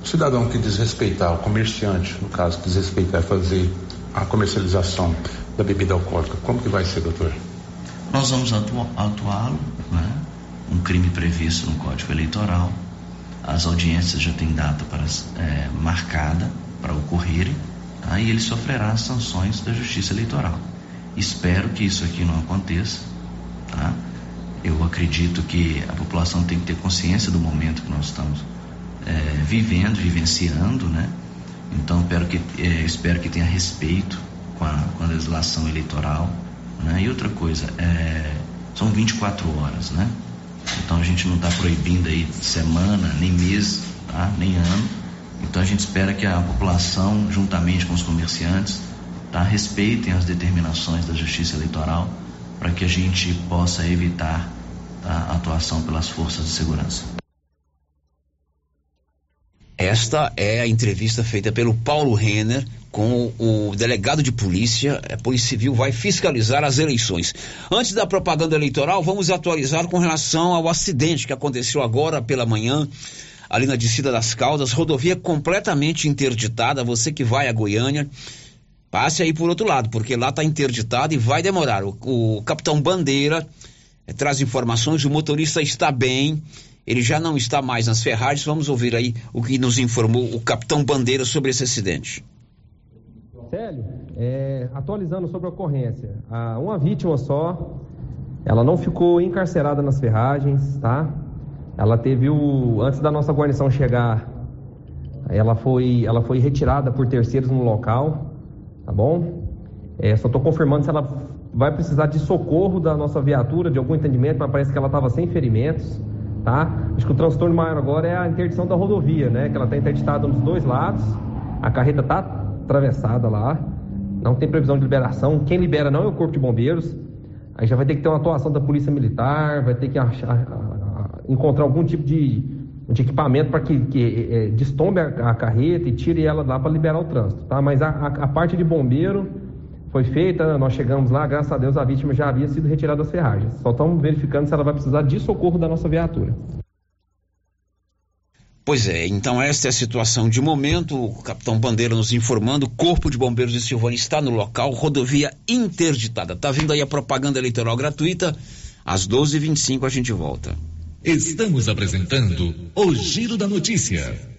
O cidadão que desrespeitar, o comerciante, no caso, que desrespeitar fazer a comercialização da bebida alcoólica, como que vai ser, doutor? Nós vamos atuá-lo, né? um crime previsto no Código Eleitoral. As audiências já têm data para, é, marcada para ocorrerem, tá? e ele sofrerá as sanções da Justiça Eleitoral. Espero que isso aqui não aconteça. Tá? Eu acredito que a população tem que ter consciência do momento que nós estamos é, vivendo, vivenciando, né? Então espero que, é, espero que tenha respeito com a, com a legislação eleitoral. Né? E outra coisa, é, são 24 horas, né? Então a gente não está proibindo aí semana, nem mês, tá? nem ano. Então a gente espera que a população, juntamente com os comerciantes, tá? respeitem as determinações da Justiça Eleitoral para que a gente possa evitar a atuação pelas forças de segurança. Esta é a entrevista feita pelo Paulo Renner com o delegado de polícia. A Polícia Civil vai fiscalizar as eleições. Antes da propaganda eleitoral, vamos atualizar com relação ao acidente que aconteceu agora pela manhã ali na descida das Caldas, rodovia completamente interditada. Você que vai a Goiânia, passe aí por outro lado, porque lá está interditada e vai demorar. O, o capitão Bandeira eh, traz informações, o motorista está bem ele já não está mais nas ferragens. Vamos ouvir aí o que nos informou o capitão Bandeira sobre esse acidente. Célio, é, atualizando sobre a ocorrência, a, uma vítima só, ela não ficou encarcerada nas ferragens, tá? Ela teve o, antes da nossa guarnição chegar, ela foi, ela foi retirada por terceiros no local, tá bom? É, só estou confirmando se ela vai precisar de socorro da nossa viatura, de algum entendimento, mas parece que ela estava sem ferimentos tá? Acho que o transtorno maior agora é a interdição da rodovia, né? Que ela está interditada nos dois lados, a carreta está atravessada lá, não tem previsão de liberação. Quem libera não é o Corpo de Bombeiros. Aí já vai ter que ter uma atuação da Polícia Militar, vai ter que achar, encontrar algum tipo de, de equipamento para que, que é, destombe a, a, carreta e tire ela lá para liberar o trânsito, tá? Mas a, a, a parte de bombeiro foi feita, nós chegamos lá, graças a Deus a vítima já havia sido retirada das ferragens. Só estamos verificando se ela vai precisar de socorro da nossa viatura. Pois é, então esta é a situação de momento. O capitão Bandeira nos informando: o Corpo de Bombeiros de Silvânia está no local, rodovia interditada. Tá vindo aí a propaganda eleitoral gratuita. Às 12h25 a gente volta. Estamos apresentando o Giro da Notícia.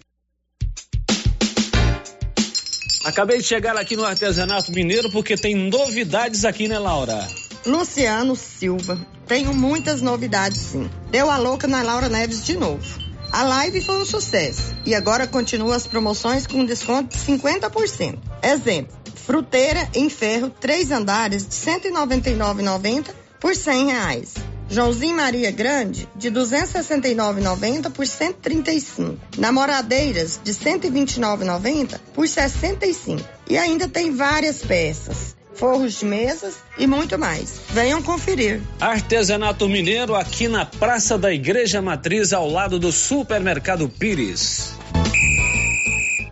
Acabei de chegar aqui no artesanato mineiro porque tem novidades aqui, né, Laura? Luciano Silva. Tenho muitas novidades, sim. Deu a louca na Laura Neves de novo. A live foi um sucesso e agora continua as promoções com desconto de 50%. Exemplo Fruteira em ferro, três andares, de R$ 199,90 por 100 reais. Joãozinho Maria Grande, de 269,90 por 135. Namoradeiras, de 129,90 por 65. E ainda tem várias peças, forros de mesas e muito mais. Venham conferir. Artesanato Mineiro aqui na Praça da Igreja Matriz, ao lado do Supermercado Pires.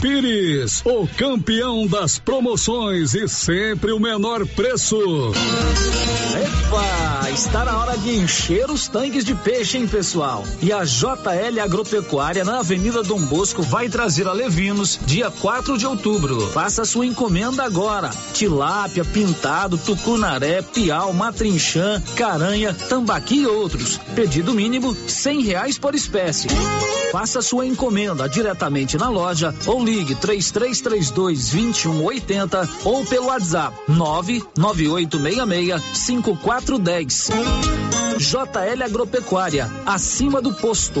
Pires, o campeão das promoções e sempre o menor preço. Epa, está na hora de encher os tanques de peixe, hein, pessoal? E a JL Agropecuária na Avenida Dom Bosco vai trazer a Levinos dia 4 de outubro. Faça sua encomenda agora. Tilápia, pintado, tucunaré, piau, matrinchã, caranha, tambaqui e outros. Pedido mínimo cem reais por espécie. Faça sua encomenda diretamente na loja ou ligue 3332 2180 ou pelo WhatsApp 99866 5410. JL Agropecuária, acima do posto.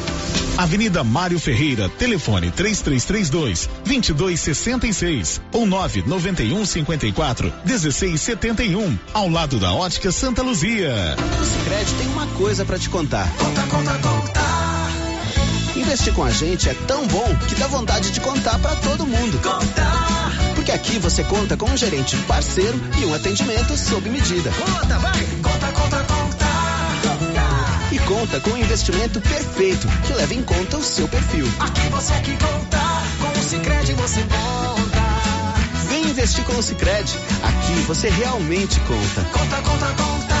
Avenida Mário Ferreira, telefone 3332 2266 ou 991 54 1671, ao lado da Ótica Santa Luzia. O Sicredi tem uma coisa para te contar. Conta, conta, conta. Investir com a gente é tão bom que dá vontade de contar para todo mundo. Contar. Porque aqui você conta com um gerente parceiro e um atendimento sob medida. Conta, vai. Conta com um investimento perfeito que leva em conta o seu perfil. Aqui você que conta, com o Sicredi você conta. Vem investir com o Sicredi. Aqui você realmente conta. Conta, conta, conta.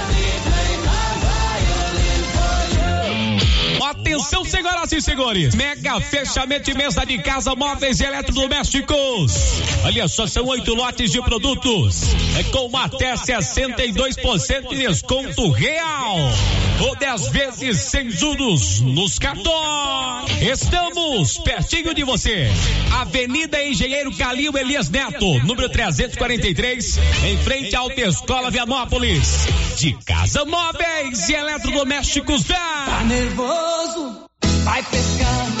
Atenção, senhoras e senhores. Mega fechamento de mesa de casa, móveis e eletrodomésticos. Olha só, são oito lotes de produtos. É com até 62% de desconto real. Ou 10 vezes sem juros nos cartões. Estamos pertinho de você. Avenida Engenheiro Calil Elias Neto, número 343, em frente à Autoescola Vianópolis. De casa, móveis e eletrodomésticos. Tá nervoso? Vai pescando.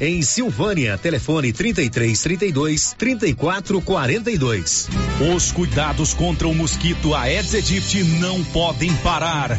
em Silvânia. Telefone 33 32 34 42. Os cuidados contra o mosquito Aedes aegypti não podem parar.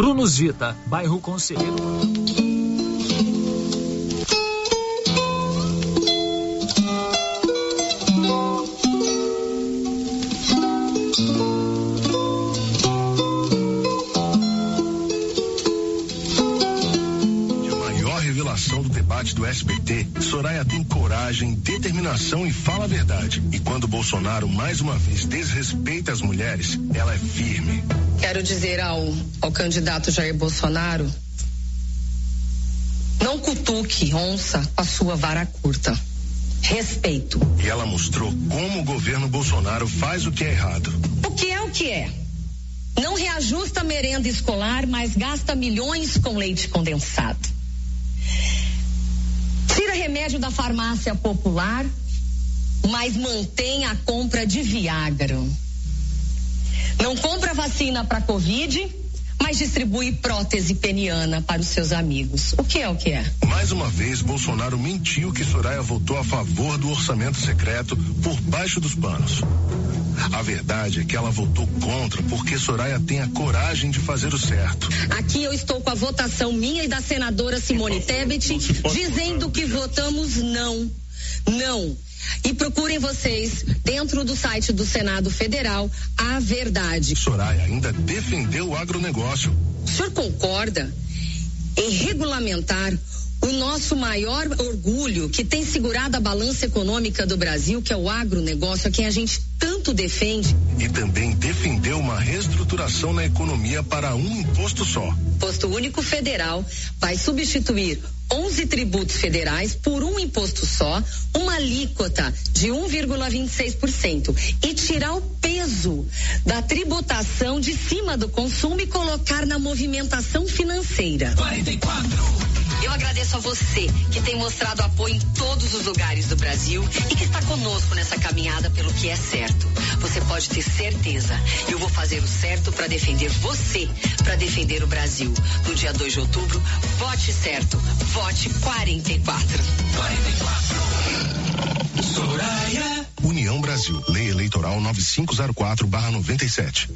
Prunus Vita, bairro Conselheiro. Do SBT, Soraya tem coragem, determinação e fala a verdade. E quando Bolsonaro mais uma vez desrespeita as mulheres, ela é firme. Quero dizer ao, ao candidato Jair Bolsonaro: não cutuque onça com a sua vara curta. Respeito. E ela mostrou como o governo Bolsonaro faz o que é errado. O que é o que é? Não reajusta a merenda escolar, mas gasta milhões com leite condensado. Tira remédio da farmácia popular, mas mantém a compra de Viagra. Não compra vacina para Covid, mas distribui prótese peniana para os seus amigos. O que é o que é? Mais uma vez, Bolsonaro mentiu que Soraya votou a favor do orçamento secreto por baixo dos panos. A verdade é que ela votou contra porque Soraya tem a coragem de fazer o certo. Aqui eu estou com a votação minha e da senadora Simone Tebet dizendo que votamos não. Não. E procurem vocês, dentro do site do Senado Federal, a verdade. Soraya ainda defendeu o agronegócio. O senhor concorda em regulamentar o nosso maior orgulho, que tem segurado a balança econômica do Brasil, que é o agronegócio, a quem a gente tanto defende? E também defendeu uma reestruturação na economia para um imposto só. Imposto Único Federal vai substituir 11 tributos federais por um imposto só, uma alíquota de 1,26% e tirar o peso da tributação de cima do consumo e colocar na movimentação financeira. 44. Eu agradeço a você que tem mostrado apoio em todos os lugares do Brasil e que está conosco nessa caminhada pelo que é certo. Você pode ter certeza. Eu vou fazer o certo para defender você, para defender o Brasil. No dia 2 de outubro, vote certo. Vote 44. 44. Soraya. União Brasil. Lei Eleitoral 9504/97.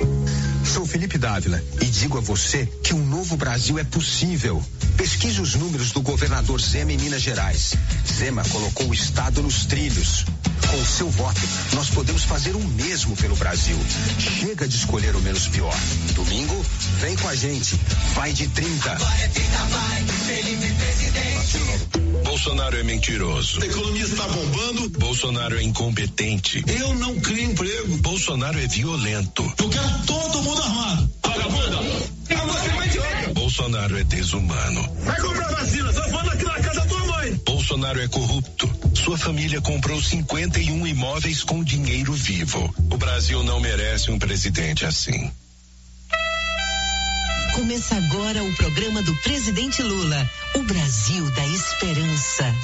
Sou Felipe Dávila e digo a você que um novo Brasil é possível. Pesquise os números do governador Zema em Minas Gerais. Zema colocou o Estado nos trilhos. Com o seu voto, nós podemos fazer o mesmo pelo Brasil. Chega de escolher o menos pior. Domingo, vem com a gente. Vai de 30. Agora é 30, vai. Felipe presidente. Bolsonaro é mentiroso. A economia está bombando. Bolsonaro é incompetente. Eu não crio emprego. Bolsonaro é violento. Eu quero todo mundo armado. Vagabunda. De Bolsonaro é desumano. Vai comprar vacina, só falando Bolsonaro é corrupto. Sua família comprou 51 imóveis com dinheiro vivo. O Brasil não merece um presidente assim. Começa agora o programa do presidente Lula, o Brasil da esperança.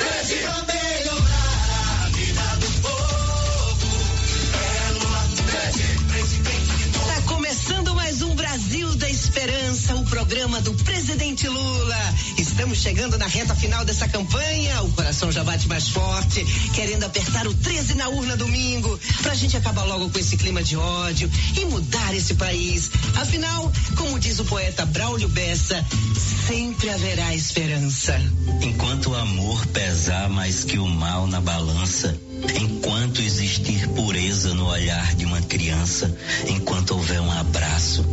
Tá começando mais um Brasil da Esperança, o programa do presidente Lula. Estamos chegando na reta final dessa campanha, o coração já bate mais forte, querendo apertar o 13 na urna domingo, pra gente acabar logo com esse clima de ódio e mudar esse país. Afinal, como diz o poeta Braulio Bessa, sempre haverá esperança. Enquanto o amor pesar mais que o mal na balança, enquanto existir pureza no olhar de uma criança, enquanto houver um abraço,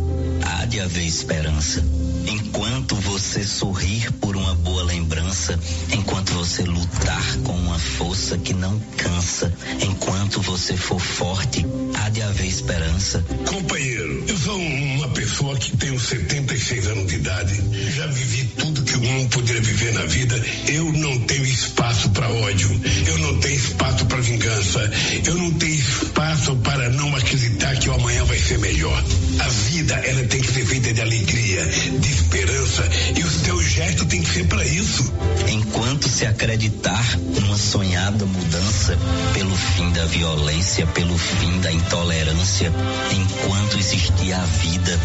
há de haver esperança. Enquanto você sorrir por uma boa lembrança, enquanto você lutar com uma força que não cansa, enquanto você for forte, há de haver esperança. Companheiro, eu sou uma pessoa que tenho 76 anos de idade, já vivi tudo que um poderia viver na vida. Eu não tenho espaço para ódio, eu não tenho espaço para vingança, eu não tenho espaço para não acreditar que o amanhã vai ser melhor. A vida, ela tem que ser feita de alegria, de esperança, e os teus gestos têm que ser para isso. Enquanto se acreditar numa sonhada mudança pelo fim da violência, pelo fim da intolerância, enquanto existir a vida,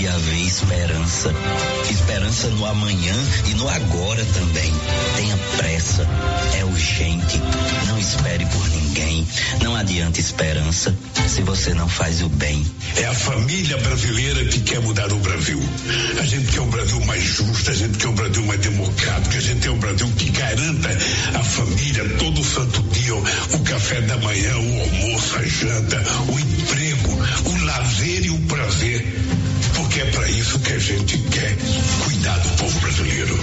de haver esperança. Esperança no amanhã e no agora também. Tenha pressa, é urgente. Não espere por ninguém. Não adianta esperança se você não faz o bem. É a família brasileira que quer mudar o Brasil. A gente quer um Brasil mais justo, a gente quer um Brasil mais democrático, a gente quer um Brasil que garanta a família todo santo dia, o café da manhã, o almoço, a janta, o emprego, o lazer e o prazer. Porque é para isso que a gente quer cuidar do povo brasileiro.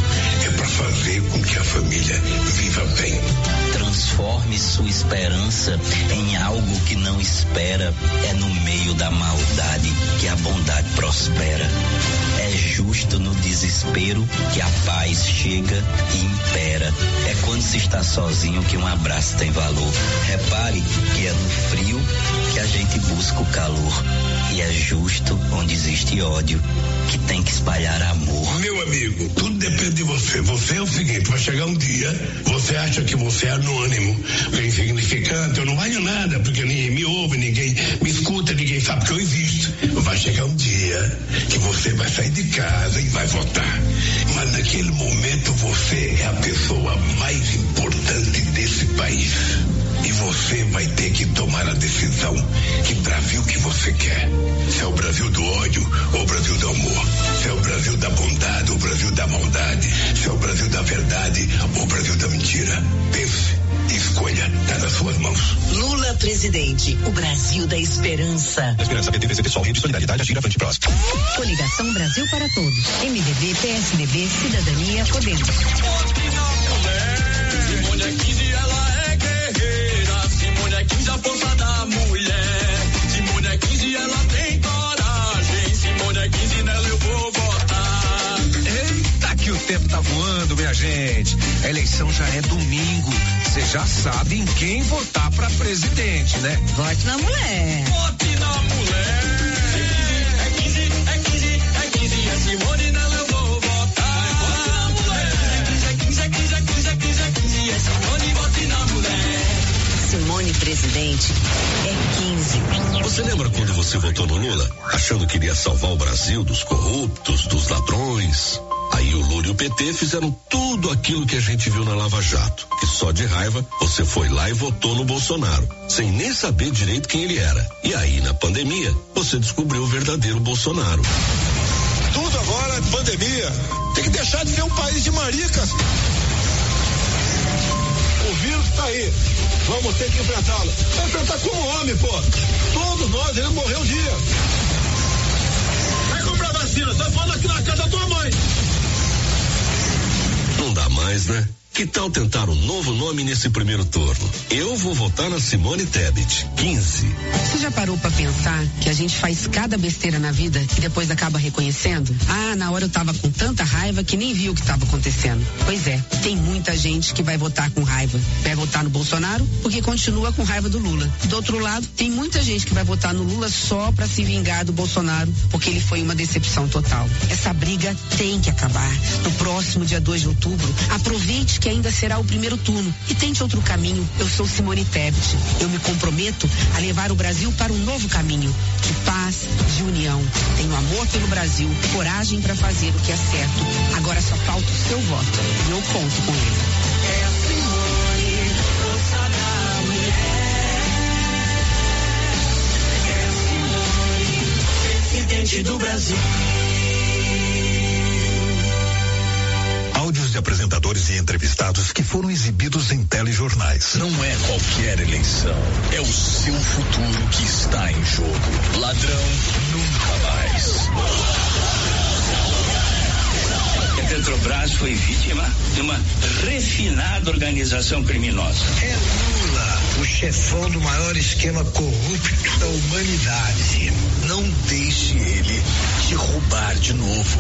É para fazer com que a família viva bem. Transforme sua esperança em algo que não espera. É no meio da maldade que a bondade prospera. É justo no desespero que a paz chega e impera. É quando se está sozinho que um abraço tem valor. Repare que é no frio que a gente busca o calor. E é justo onde existe ódio que tem que espalhar amor. Meu amigo, tudo depende de você. Você é o seguinte, vai chegar um dia, você acha que você é anônimo, é insignificante, eu não valho nada, porque ninguém me ouve, ninguém me escuta, ninguém sabe que eu existo. Vai chegar um dia que você vai sair de casa e vai votar. Mas naquele momento você é a pessoa mais importante desse país. E você vai ter que tomar a decisão que Brasil que você quer. Se é o Brasil do ódio ou o Brasil do amor. Se é o Brasil da bondade ou o Brasil da maldade. Se é o Brasil da verdade ou o Brasil da mentira. Pense. Escolha, está nas suas mãos. Lula presidente, o Brasil da esperança. Esperança PT, PCP, Sol, Rede Solidariedade, Agir, Avante, Próximo. Coligação Brasil para Todos. MDB, PSDB, Cidadania, Podemos. Simone é 15, ela é guerreira. Simone é 15, a força da mulher. Simone é 15, ela tem coragem. Simone é 15, nela eu vou votar. Eita, que o tempo tá voando, minha gente. A eleição já é domingo. Você já sabe em quem votar pra presidente, né? Vote na mulher. Vote na mulher. É 15, é 15, é 15, é Simone, nela eu vou votar. Vote na mulher. É 15, é 15, é 15, é 15, é 15, é Simone, vote na mulher. Simone presidente é 15. Você lembra quando você votou no Lula? Achando que iria salvar o Brasil dos corruptos, dos ladrões? Aí o Lula e o PT fizeram tudo aquilo que a gente viu na Lava Jato. Que só de raiva você foi lá e votou no Bolsonaro, sem nem saber direito quem ele era. E aí, na pandemia, você descobriu o verdadeiro Bolsonaro. Tudo agora é pandemia. Tem que deixar de ser um país de maricas. O vírus tá aí. Vamos ter que enfrentá-lo. Vai enfrentar como homem, pô. Todos nós, ele morreu um dia. Vai comprar vacina. Tá falando aqui na casa da tua mãe. Não dá mais, né? Que tal tentar um novo nome nesse primeiro turno? Eu vou votar na Simone Tebet, 15. Você já parou pra pensar que a gente faz cada besteira na vida e depois acaba reconhecendo? Ah, na hora eu tava com tanta raiva que nem vi o que tava acontecendo. Pois é, tem muita gente que vai votar com raiva. Vai votar no Bolsonaro porque continua com raiva do Lula. Do outro lado, tem muita gente que vai votar no Lula só pra se vingar do Bolsonaro porque ele foi uma decepção total. Essa briga tem que acabar. No próximo dia 2 de outubro, aproveite que ainda será o primeiro turno e tente outro caminho. Eu sou Simone Tebet. Eu me comprometo a levar o Brasil para um novo caminho de paz, de união. Tenho amor pelo Brasil, coragem para fazer o que é certo. Agora só falta o seu voto e eu conto com ele. Presidente do Brasil. Áudios de apresentadores e entrevistados que foram exibidos em telejornais. Não é qualquer eleição, é o seu futuro que está em jogo. Ladrão nunca mais. A Petrobras foi vítima de uma refinada organização criminosa. É Lula, o chefão do maior esquema corrupto da humanidade. Não deixe ele te roubar de novo.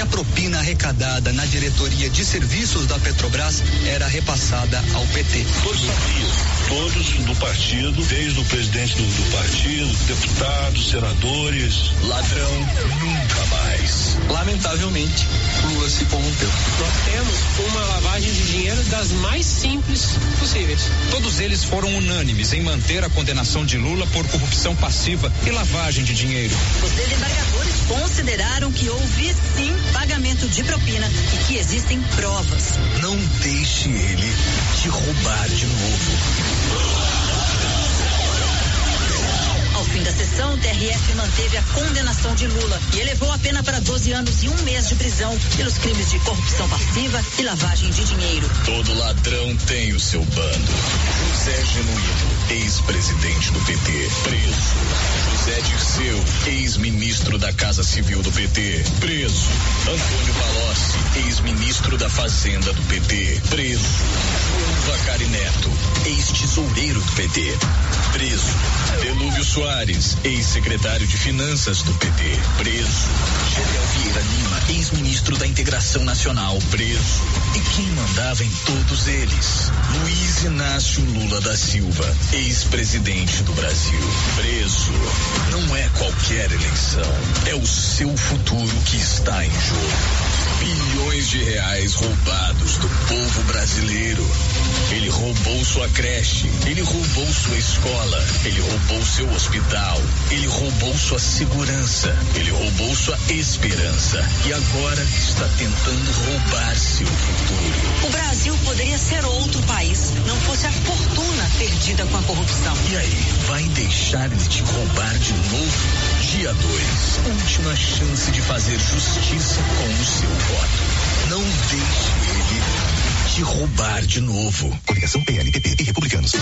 E a propina arrecadada na diretoria de serviços da Petrobras era repassada ao PT. Força Frias, todos do partido, desde o presidente do, do partido, deputados, senadores. Ladrão nunca mais. Lamentavelmente, Lula se corrompeu. Nós temos uma lavagem de dinheiro das mais simples possíveis. Todos eles foram unânimes em manter a condenação de Lula por corrupção passiva e lavagem de dinheiro. Os desembargadores consideraram que houve sim pagamento de propina e que existem provas. Não deixe ele te roubar de novo. Ao fim da sessão, o TRF manteve a condenação de Lula e elevou a pena para 12 anos e um mês de prisão pelos crimes de corrupção passiva e lavagem de dinheiro. Todo ladrão tem o seu bando. José Genuíno, ex-presidente do PT, preso. José Dirceu, ex-ministro da Casa Civil do PT, preso. Antônio Palocci, ex-ministro da Fazenda do PT, preso. João Vacari Neto, ex-tesoureiro do PT, preso. Delúvio Soares, ex-secretário de Finanças do PT, preso. Gedel Vieira Lima, ex-ministro da Integração Nacional, preso. E quem mandava em todos eles? Luiz Inácio Lula da Silva, ex-presidente do Brasil, preso. Não é qualquer eleição, é o seu futuro que está em jogo. Bilhões de reais roubados do povo brasileiro. Ele roubou sua creche, ele roubou sua escola, ele roubou seu hospital, ele roubou sua segurança, ele roubou sua esperança e agora está tentando roubar seu futuro. O Brasil poderia ser outro país, não fosse a fortuna perdida com a corrupção. E aí, vai deixar ele te roubar de novo? Dia 2, última chance de fazer justiça com o seu voto. Não deixe ele te roubar de novo. Coligação PLPP e Republicanos.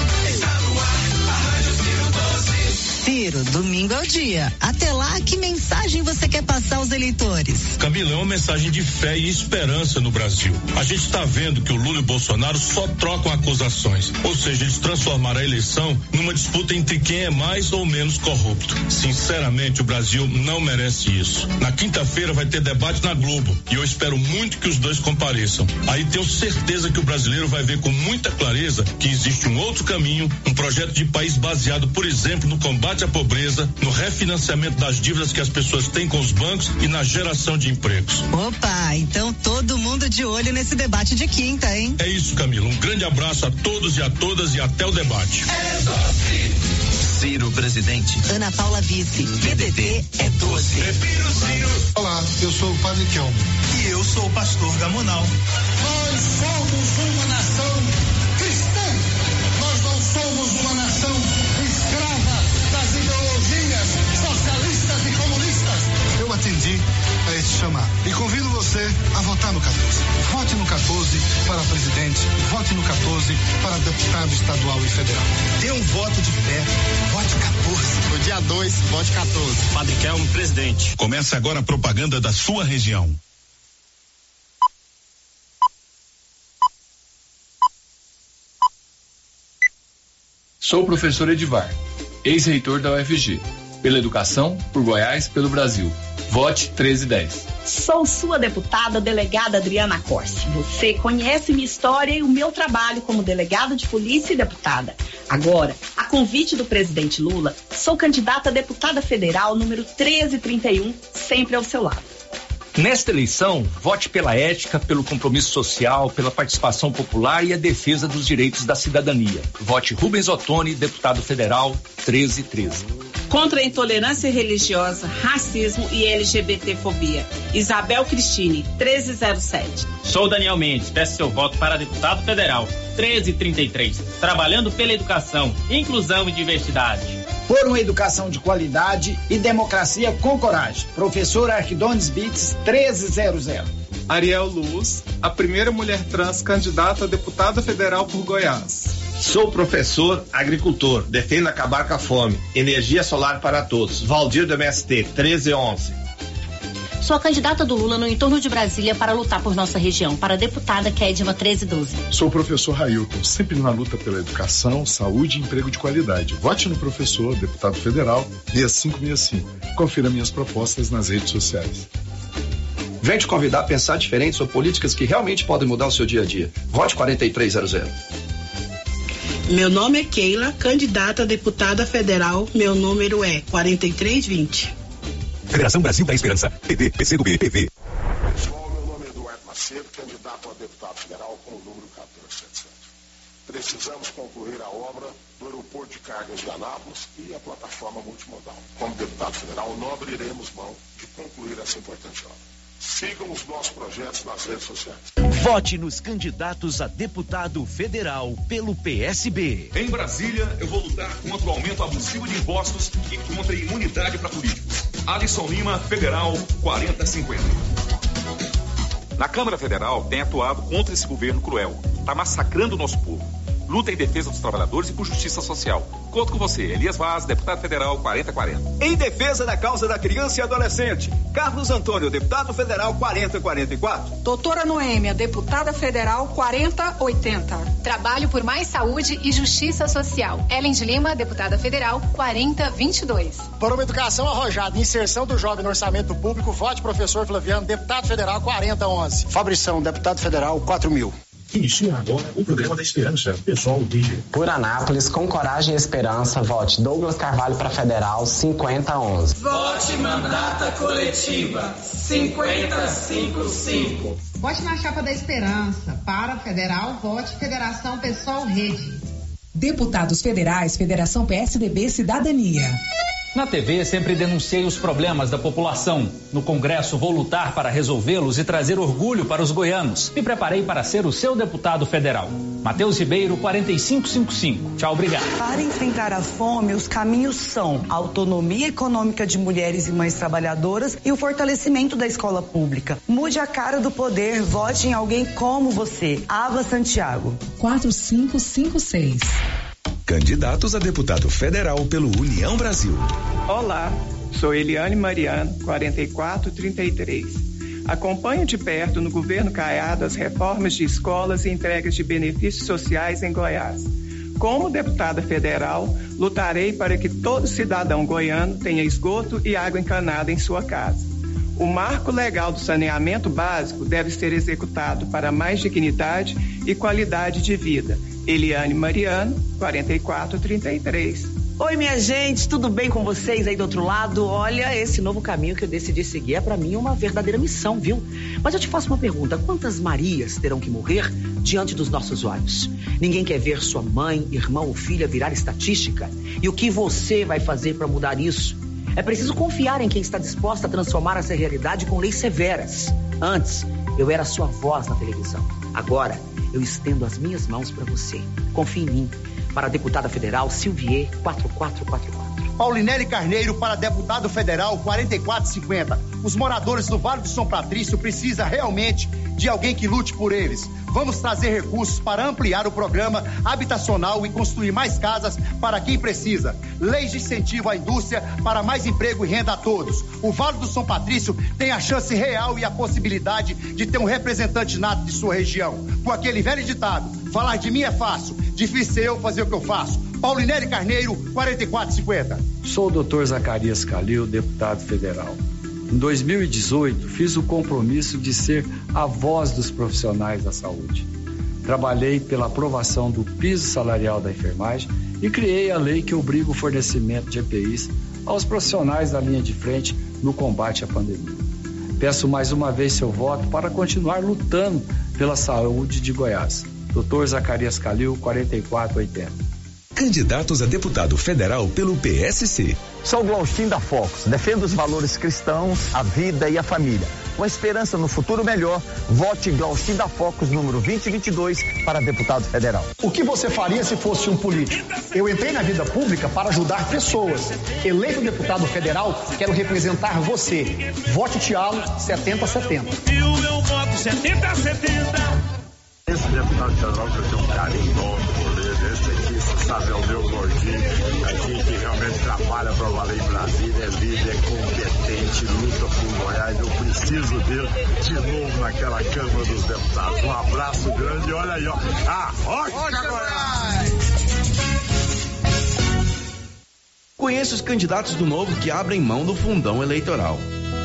Ciro, domingo é o dia. Até lá, que mensagem você quer passar aos eleitores? Camila, é uma mensagem de fé e esperança no Brasil. A gente está vendo que o Lula e o Bolsonaro só trocam acusações. Ou seja, eles transformaram a eleição numa disputa entre quem é mais ou menos corrupto. Sinceramente, o Brasil não merece isso. Na quinta-feira vai ter debate na Globo e eu espero muito que os dois compareçam. Aí tenho certeza que o brasileiro vai ver com muita clareza que existe um outro caminho, um projeto de país baseado, por exemplo, no combate à pobreza, no refinanciamento das dívidas que as pessoas têm com os bancos e na geração de empregos. Opa, então todo mundo de olho nesse debate de quinta, hein? É isso, Camila. Um grande abraço a todos e a todas e até o debate. Ciro presidente. Ana Paula Vice. PDT é 12. Prefiro Ciro. Olá, eu sou o Padre Kelmo. E eu sou o pastor Gamonal. Nós somos uma nação atendi a esse chamado e convido você a votar no 14. Vote no 14 para presidente, vote no 14 para deputado estadual e federal. Dê um voto de fé, vote 14. No dia 2, vote 14. Padre Kelmo, presidente. Começa agora a propaganda da sua região. Sou o professor Edivar, ex-reitor da UFG. Pela educação, por Goiás, pelo Brasil. Vote 1310. Sou sua deputada delegada Adriana Corsi. Você conhece minha história e o meu trabalho como delegada de polícia e deputada. Agora, a convite do presidente Lula, sou candidata a deputada federal número 1331, sempre ao seu lado. Nesta eleição, vote pela ética, pelo compromisso social, pela participação popular e a defesa dos direitos da cidadania. Vote Rubens Ottoni, deputado federal 1313. Contra a intolerância religiosa, racismo e LGBTfobia. Isabel Cristine, 1307. Sou Daniel Mendes, peço seu voto para deputado federal 1333. Trabalhando pela educação, inclusão e diversidade. Por uma educação de qualidade e democracia com coragem. Professor Arquidones Bits, 1300. Ariel Luz, a primeira mulher trans candidata a deputada federal por Goiás. Sou professor agricultor, defendo acabar com a fome. Energia solar para todos. Valdir do MST, 1311. Sou a candidata do Lula no entorno de Brasília para lutar por nossa região, para a deputada Kedma 1312. Sou o professor Railton, sempre na luta pela educação, saúde e emprego de qualidade. Vote no professor, deputado federal, 6565. Confira minhas propostas nas redes sociais. Vem te convidar a pensar diferente sobre políticas que realmente podem mudar o seu dia a dia. Vote 4300. Meu nome é Keila, candidata a deputada federal. Meu número é 4320. Federação Brasil da Esperança. PT, PCdoB, PV. Pessoal, meu nome é Eduardo Macedo, candidato a deputado federal com o número 1477. Precisamos concluir a obra do aeroporto de cargas de Anápolis e a plataforma multimodal. Como deputado federal, não abriremos mão de concluir essa importante obra. Sigam os nossos projetos nas redes sociais. Vote nos candidatos a deputado federal pelo PSB. Em Brasília, eu vou lutar contra o aumento abusivo de impostos e contra a imunidade para políticos. Alisson Lima, Federal 4050. Na Câmara Federal tem atuado contra esse governo cruel. Está massacrando o nosso povo. Luta em defesa dos trabalhadores e por justiça social. Conto com você, Elias Vaz, deputado federal 4040. Em defesa da causa da criança e adolescente, Carlos Antônio, deputado federal 4044. Doutora Noêmia, deputada federal 4080. Trabalho por mais saúde e justiça social. Ellen de Lima, deputada federal 4022. Por uma educação arrojada e inserção do jovem no orçamento público, vote professor Flaviano, deputado federal 4011. Fabrição, deputado federal 4000. Inicia agora o programa da Esperança, pessoal líder. Por Anápolis, com coragem e esperança, vote Douglas Carvalho para Federal 5011. Vote mandata coletiva 5055. Vote na chapa da Esperança. Para Federal, vote Federação Pessoal Rede. Deputados Federais, Federação PSDB Cidadania. Na TV sempre denunciei os problemas da população. No Congresso vou lutar para resolvê-los e trazer orgulho para os goianos. Me preparei para ser o seu deputado federal. Matheus Ribeiro, 4555. Tchau, obrigado. Para enfrentar a fome, os caminhos são a autonomia econômica de mulheres e mães trabalhadoras e o fortalecimento da escola pública. Mude a cara do poder, vote em alguém como você. Ava Santiago. 4556. Candidatos a deputado federal pelo União Brasil. Olá, sou Eliane Mariano, 4433. Acompanho de perto no governo Caiado as reformas de escolas e entregas de benefícios sociais em Goiás. Como deputada federal, lutarei para que todo cidadão goiano tenha esgoto e água encanada em sua casa. O marco legal do saneamento básico deve ser executado para mais dignidade e qualidade de vida. Eliane Mariano, 4433. Oi, minha gente, tudo bem com vocês aí do outro lado? Olha, esse novo caminho que eu decidi seguir é para mim uma verdadeira missão, viu? Mas eu te faço uma pergunta: quantas Marias terão que morrer diante dos nossos olhos? Ninguém quer ver sua mãe, irmão ou filha virar estatística? E o que você vai fazer para mudar isso? É preciso confiar em quem está disposta a transformar essa realidade com leis severas. Antes, eu era sua voz na televisão. Agora, eu estendo as minhas mãos para você. Confie em mim. Para a deputada federal Silvier 4444. Paulinelli Carneiro para deputado federal 4450. Os moradores do Vale do São Patrício precisam realmente de alguém que lute por eles. Vamos trazer recursos para ampliar o programa habitacional e construir mais casas para quem precisa. Leis de incentivo à indústria para mais emprego e renda a todos. O Vale do São Patrício tem a chance real e a possibilidade de ter um representante nato de sua região. Com aquele velho ditado: falar de mim é fácil, difícil é eu fazer o que eu faço. Paulinelli Carneiro, 4450. Sou o doutor Zacarias Calil, deputado federal. Em 2018, fiz o compromisso de ser a voz dos profissionais da saúde. Trabalhei pela aprovação do piso salarial da enfermagem e criei a lei que obriga o fornecimento de EPIs aos profissionais da linha de frente no combate à pandemia. Peço mais uma vez seu voto para continuar lutando pela saúde de Goiás. Doutor Zacarias Calil, 4480. Candidatos a deputado federal pelo PSC. Sou Glaustin da Focus. Defendo os valores cristãos, a vida e a família. Com esperança no futuro melhor, vote Glaustin da Focus, número 2022, para deputado federal. O que você faria se fosse um político? Eu entrei na vida pública para ajudar pessoas. Eleito deputado federal, quero representar você. Vote Tiago 7070. E o meu voto 7070. Esse deputado federal que eu tenho um carinho enorme aqui, você sabe, é o meu gordinho, aqui que realmente trabalha para valer em Brasília, é líder, é competente, luta por Goiás. Eu preciso dele de novo naquela Câmara dos Deputados. Um abraço grande e olha aí, ó. A Rocha Goiás! Conheça os candidatos do Novo que abrem mão do fundão eleitoral.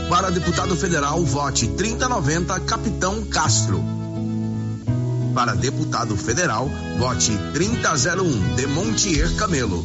Para deputado federal, vote 3090 Capitão Castro. Para deputado federal, vote 3001 de Montier Camelo.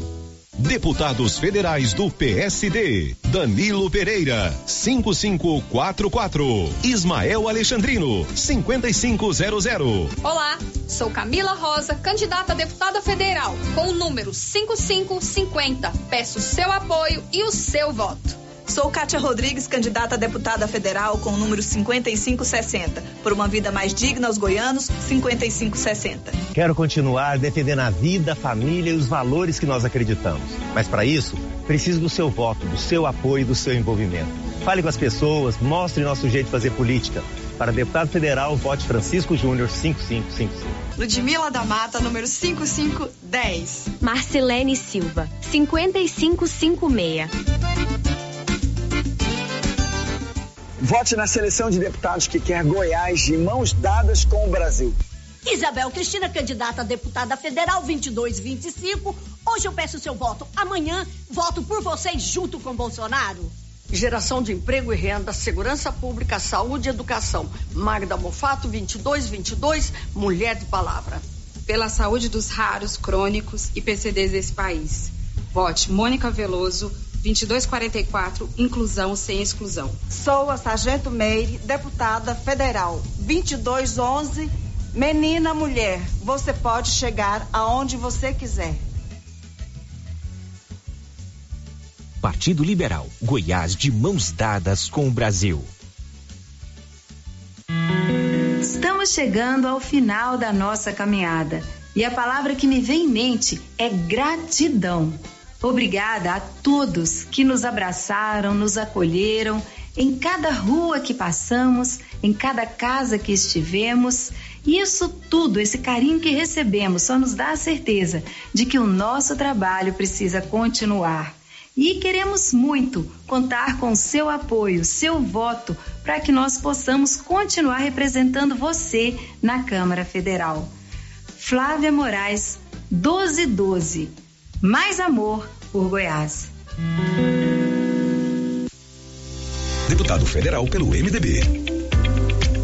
Deputados Federais do PSD, Danilo Pereira, 5544. Ismael Alexandrino, 5500. Olá, sou Camila Rosa, candidata a deputada federal, com o número 5550. Peço seu apoio e o seu voto. Sou Kátia Rodrigues, candidata a deputada federal com o número 5560. Por uma vida mais digna aos goianos, 5560. Quero continuar defendendo a vida, a família e os valores que nós acreditamos. Mas para isso, preciso do seu voto, do seu apoio e do seu envolvimento. Fale com as pessoas, mostre nosso jeito de fazer política. Para deputado federal, vote Francisco Júnior 5555. Ludmila da Mata, número 5510. Marcelene Silva, 5556. Vote na seleção de deputados que quer Goiás de mãos dadas com o Brasil. Isabel Cristina, candidata a deputada federal 2225. Hoje eu peço seu voto. Amanhã voto por vocês junto com Bolsonaro. Geração de emprego e renda, segurança pública, saúde e educação. Magda Mofato 2222, mulher de palavra. Pela saúde dos raros, crônicos e PCDs desse país. Vote Mônica Veloso 2244, inclusão sem exclusão. Sou a Sargento Meire, deputada federal. 2211, menina mulher. Você pode chegar aonde você quiser. Partido Liberal, Goiás de mãos dadas com o Brasil. Estamos chegando ao final da nossa caminhada e a palavra que me vem em mente é gratidão. Obrigada a todos que nos abraçaram, nos acolheram em cada rua que passamos, em cada casa que estivemos. Isso tudo, esse carinho que recebemos, só nos dá a certeza de que o nosso trabalho precisa continuar. E queremos muito contar com seu apoio, seu voto, para que nós possamos continuar representando você na Câmara Federal. Flávia Moraes, 1212 mais amor por Goiás. Deputado federal pelo MDB.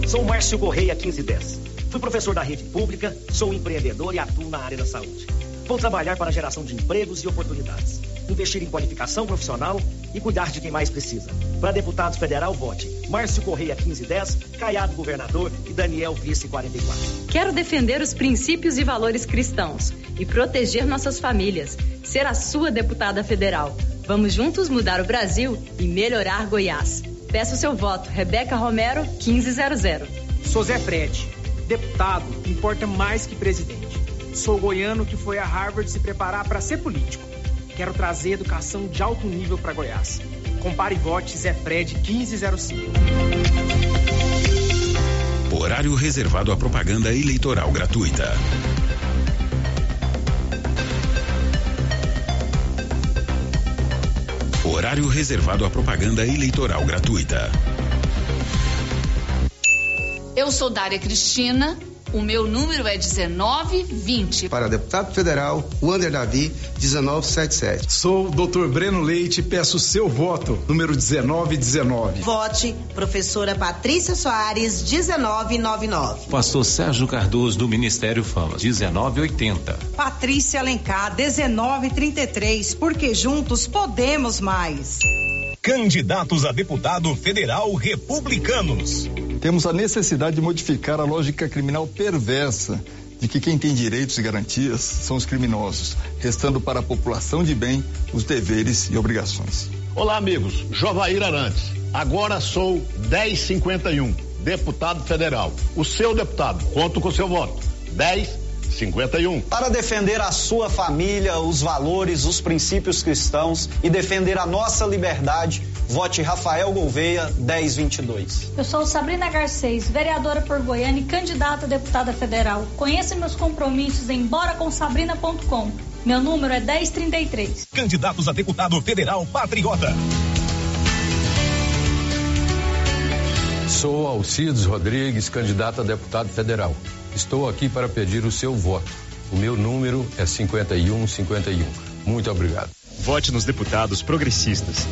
Sou Márcio Correia 1510. Fui professor da rede pública, sou empreendedor e atuo na área da saúde. Vou trabalhar para a geração de empregos e oportunidades, investir em qualificação profissional e cuidar de quem mais precisa. Para deputado federal, vote Márcio Correia 1510, Caiado governador e Daniel vice 44. Quero defender os princípios e valores cristãos e proteger nossas famílias. Ser a sua deputada federal. Vamos juntos mudar o Brasil e melhorar Goiás. Peço seu voto, Rebeca Romero 1500. Sou Zé Fred. Deputado importa mais que presidente. Sou goiano que foi a Harvard se preparar para ser político. Quero trazer educação de alto nível para Goiás. Compare e vote Zé Fred 1505. Horário reservado à propaganda eleitoral gratuita. Horário reservado à propaganda eleitoral gratuita. Eu sou Dária Cristina o meu número é 1920. Para deputado federal, Wander Davi, 1977. Sou o Dr. Breno Leite, peço seu voto, número 1919. Vote professora Patrícia Soares, 1999. Pastor Sérgio Cardoso do Ministério Fama, 1980. Patrícia Alencar, 1933, porque juntos podemos mais. Candidatos a deputado federal republicanos. Temos a necessidade de modificar a lógica criminal perversa de que quem tem direitos e garantias são os criminosos, restando para a população de bem os deveres e obrigações. Olá, amigos. Jovair Arantes. Agora sou 1051, deputado federal. O seu deputado. Conto com seu voto. 10 51. Para defender a sua família, os valores, os princípios cristãos e defender a nossa liberdade, vote Rafael Gouveia 1022. Eu sou Sabrina Garcês, vereadora por Goiânia e candidata a deputada federal. Conheça meus compromissos em boraconsabrina.com. Meu número é 1033. Candidatos a deputado federal patriota. Sou Alcides Rodrigues, candidato a deputado federal. Estou aqui para pedir o seu voto. O meu número é 5151. Muito obrigado. Vote nos deputados progressistas.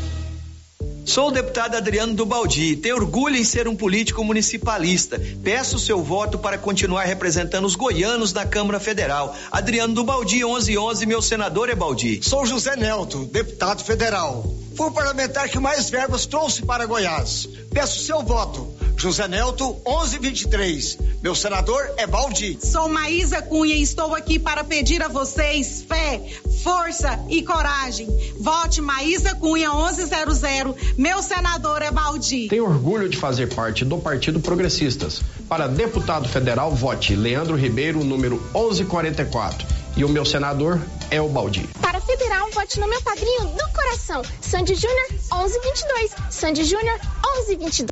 Sou o deputado Adriano do Baldi. Tenho orgulho em ser um político municipalista. Peço seu voto para continuar representando os goianos na Câmara Federal. Adriano do Baldi, 1111, meu senador é Baldi. Sou José Nelto, deputado federal. Fui o parlamentar que mais verbas trouxe para Goiás. Peço seu voto. José Nelto, 1123. Meu senador é Baldi. Sou Maísa Cunha e estou aqui para pedir a vocês fé, força e coragem. Vote Maísa Cunha, 1100. Meu senador é Baldi. Tenho orgulho de fazer parte do Partido Progressistas. Para deputado federal, vote Leandro Ribeiro, número 1144. E o meu senador é o Baldi. Para federal, vote no meu padrinho do coração, Sandy Júnior 1122. Sandy Júnior 1122.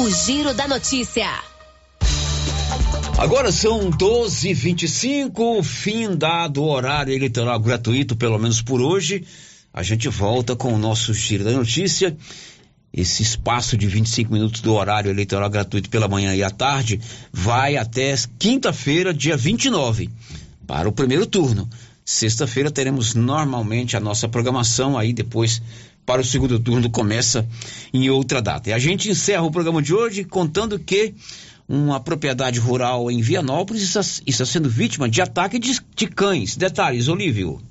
O Giro da Notícia. Agora são 12h25, fim dado o horário eleitoral gratuito, pelo menos por hoje. A gente volta com o nosso Giro da Notícia. Esse espaço de 25 minutos do horário eleitoral gratuito pela manhã e à tarde vai até quinta-feira, dia 29, para o primeiro turno. Sexta-feira teremos normalmente a nossa programação, aí depois para o segundo turno começa em outra data. E a gente encerra o programa de hoje contando que uma propriedade rural em Vianópolis está, está sendo vítima de ataque de, de cães. Detalhes, Olívio.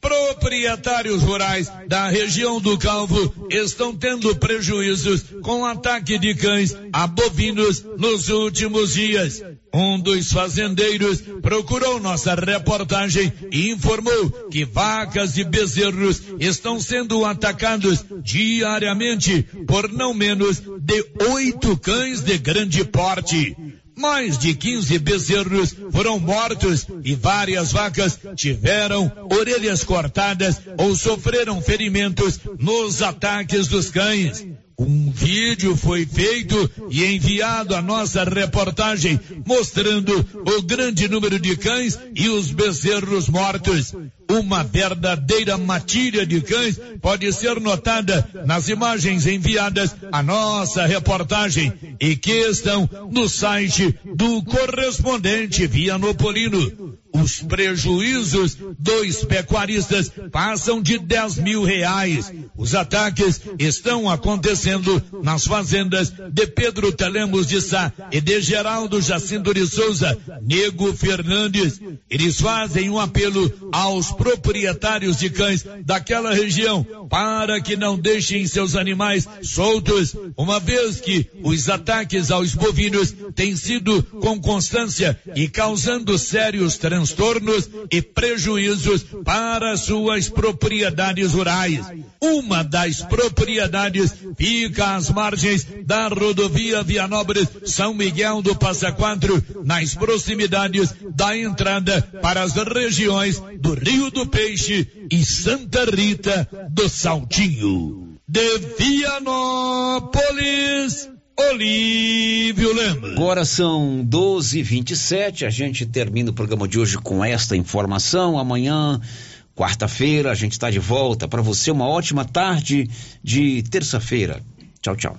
Proprietários rurais da região do Calvo estão tendo prejuízos com ataque de cães a bovinos nos últimos dias. Um dos fazendeiros procurou nossa reportagem e informou que vacas e bezerros estão sendo atacados diariamente por não menos de oito cães de grande porte. Mais de 15 bezerros foram mortos e várias vacas tiveram orelhas cortadas ou sofreram ferimentos nos ataques dos cães. Um vídeo foi feito e enviado à nossa reportagem mostrando o grande número de cães e os bezerros mortos. Uma verdadeira matilha de cães pode ser notada nas imagens enviadas à nossa reportagem e que estão no site do correspondente Vianopolino. Os prejuízos dos pecuaristas passam de 10 mil reais. Os ataques estão acontecendo nas fazendas de Pedro Telemos de Sá e de Geraldo Jacinto de Souza, Nego Fernandes. Eles fazem um apelo aos proprietários de cães daquela região para que não deixem seus animais soltos, uma vez que os ataques aos bovinos têm sido com constância e causando sérios transtornos transtornos e prejuízos para suas propriedades rurais. Uma das propriedades fica às margens da rodovia Vianópolis São Miguel do Passa Quatro, nas proximidades da entrada para as regiões do Rio do Peixe e Santa Rita do Saltinho. De Vianópolis, Olívio Lemos. Agora são 12h27. A gente termina o programa de hoje com esta informação. Amanhã, quarta-feira, a gente está de volta. Para você, uma ótima tarde de terça-feira. Tchau, tchau.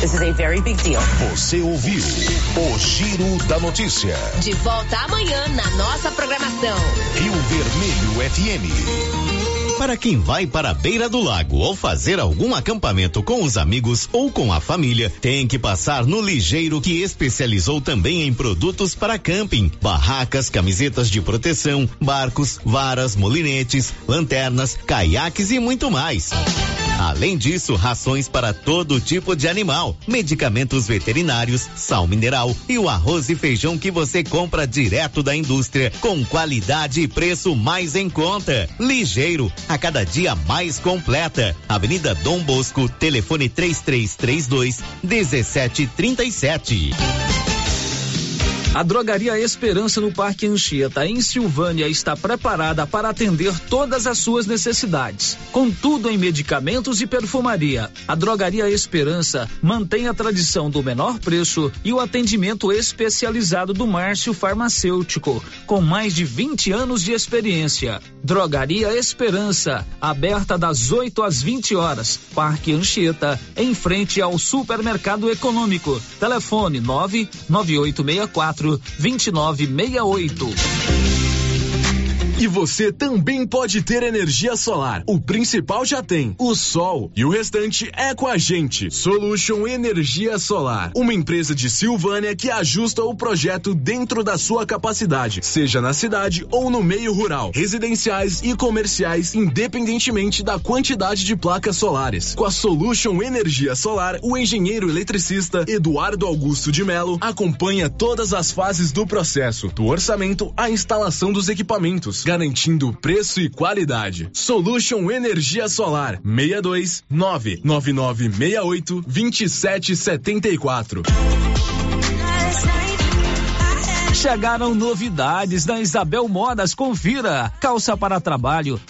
This is a very big deal. Você ouviu o Giro da Notícia. De volta amanhã na nossa programação. Rio Vermelho FM. Para quem vai para a beira do lago ou fazer algum acampamento com os amigos ou com a família, tem que passar no Ligeiro que especializou também em produtos para camping, barracas, camisetas de proteção, barcos, varas, molinetes, lanternas, caiaques e muito mais. Além disso, rações para todo tipo de animal, medicamentos veterinários, sal mineral e o arroz e feijão que você compra direto da indústria com qualidade e preço mais em conta. Ligeiro, a cada dia mais completa. Avenida Dom Bosco, telefone 3332 1737. A Drogaria Esperança no Parque Anchieta, em Silvânia, está preparada para atender todas as suas necessidades. Com tudo em medicamentos e perfumaria, a Drogaria Esperança mantém a tradição do menor preço e o atendimento especializado do Márcio Farmacêutico, com mais de 20 anos de experiência. Drogaria Esperança, aberta das 8 às 20 horas. Parque Anchieta, em frente ao Supermercado Econômico. Telefone 99864 2968. E você também pode ter energia solar. O principal já tem, o sol. E o restante é com a gente. Solution Energia Solar. Uma empresa de Silvânia que ajusta o projeto dentro da sua capacidade, seja na cidade ou no meio rural, residenciais e comerciais, independentemente da quantidade de placas solares. Com a Solution Energia Solar, o engenheiro eletricista Eduardo Augusto de Melo acompanha todas as fases do processo, do orçamento à instalação dos equipamentos garantindo preço e qualidade. Solution Energia Solar 62 99968 2774. Chegaram novidades na Isabel Modas. Confira. Calça para trabalho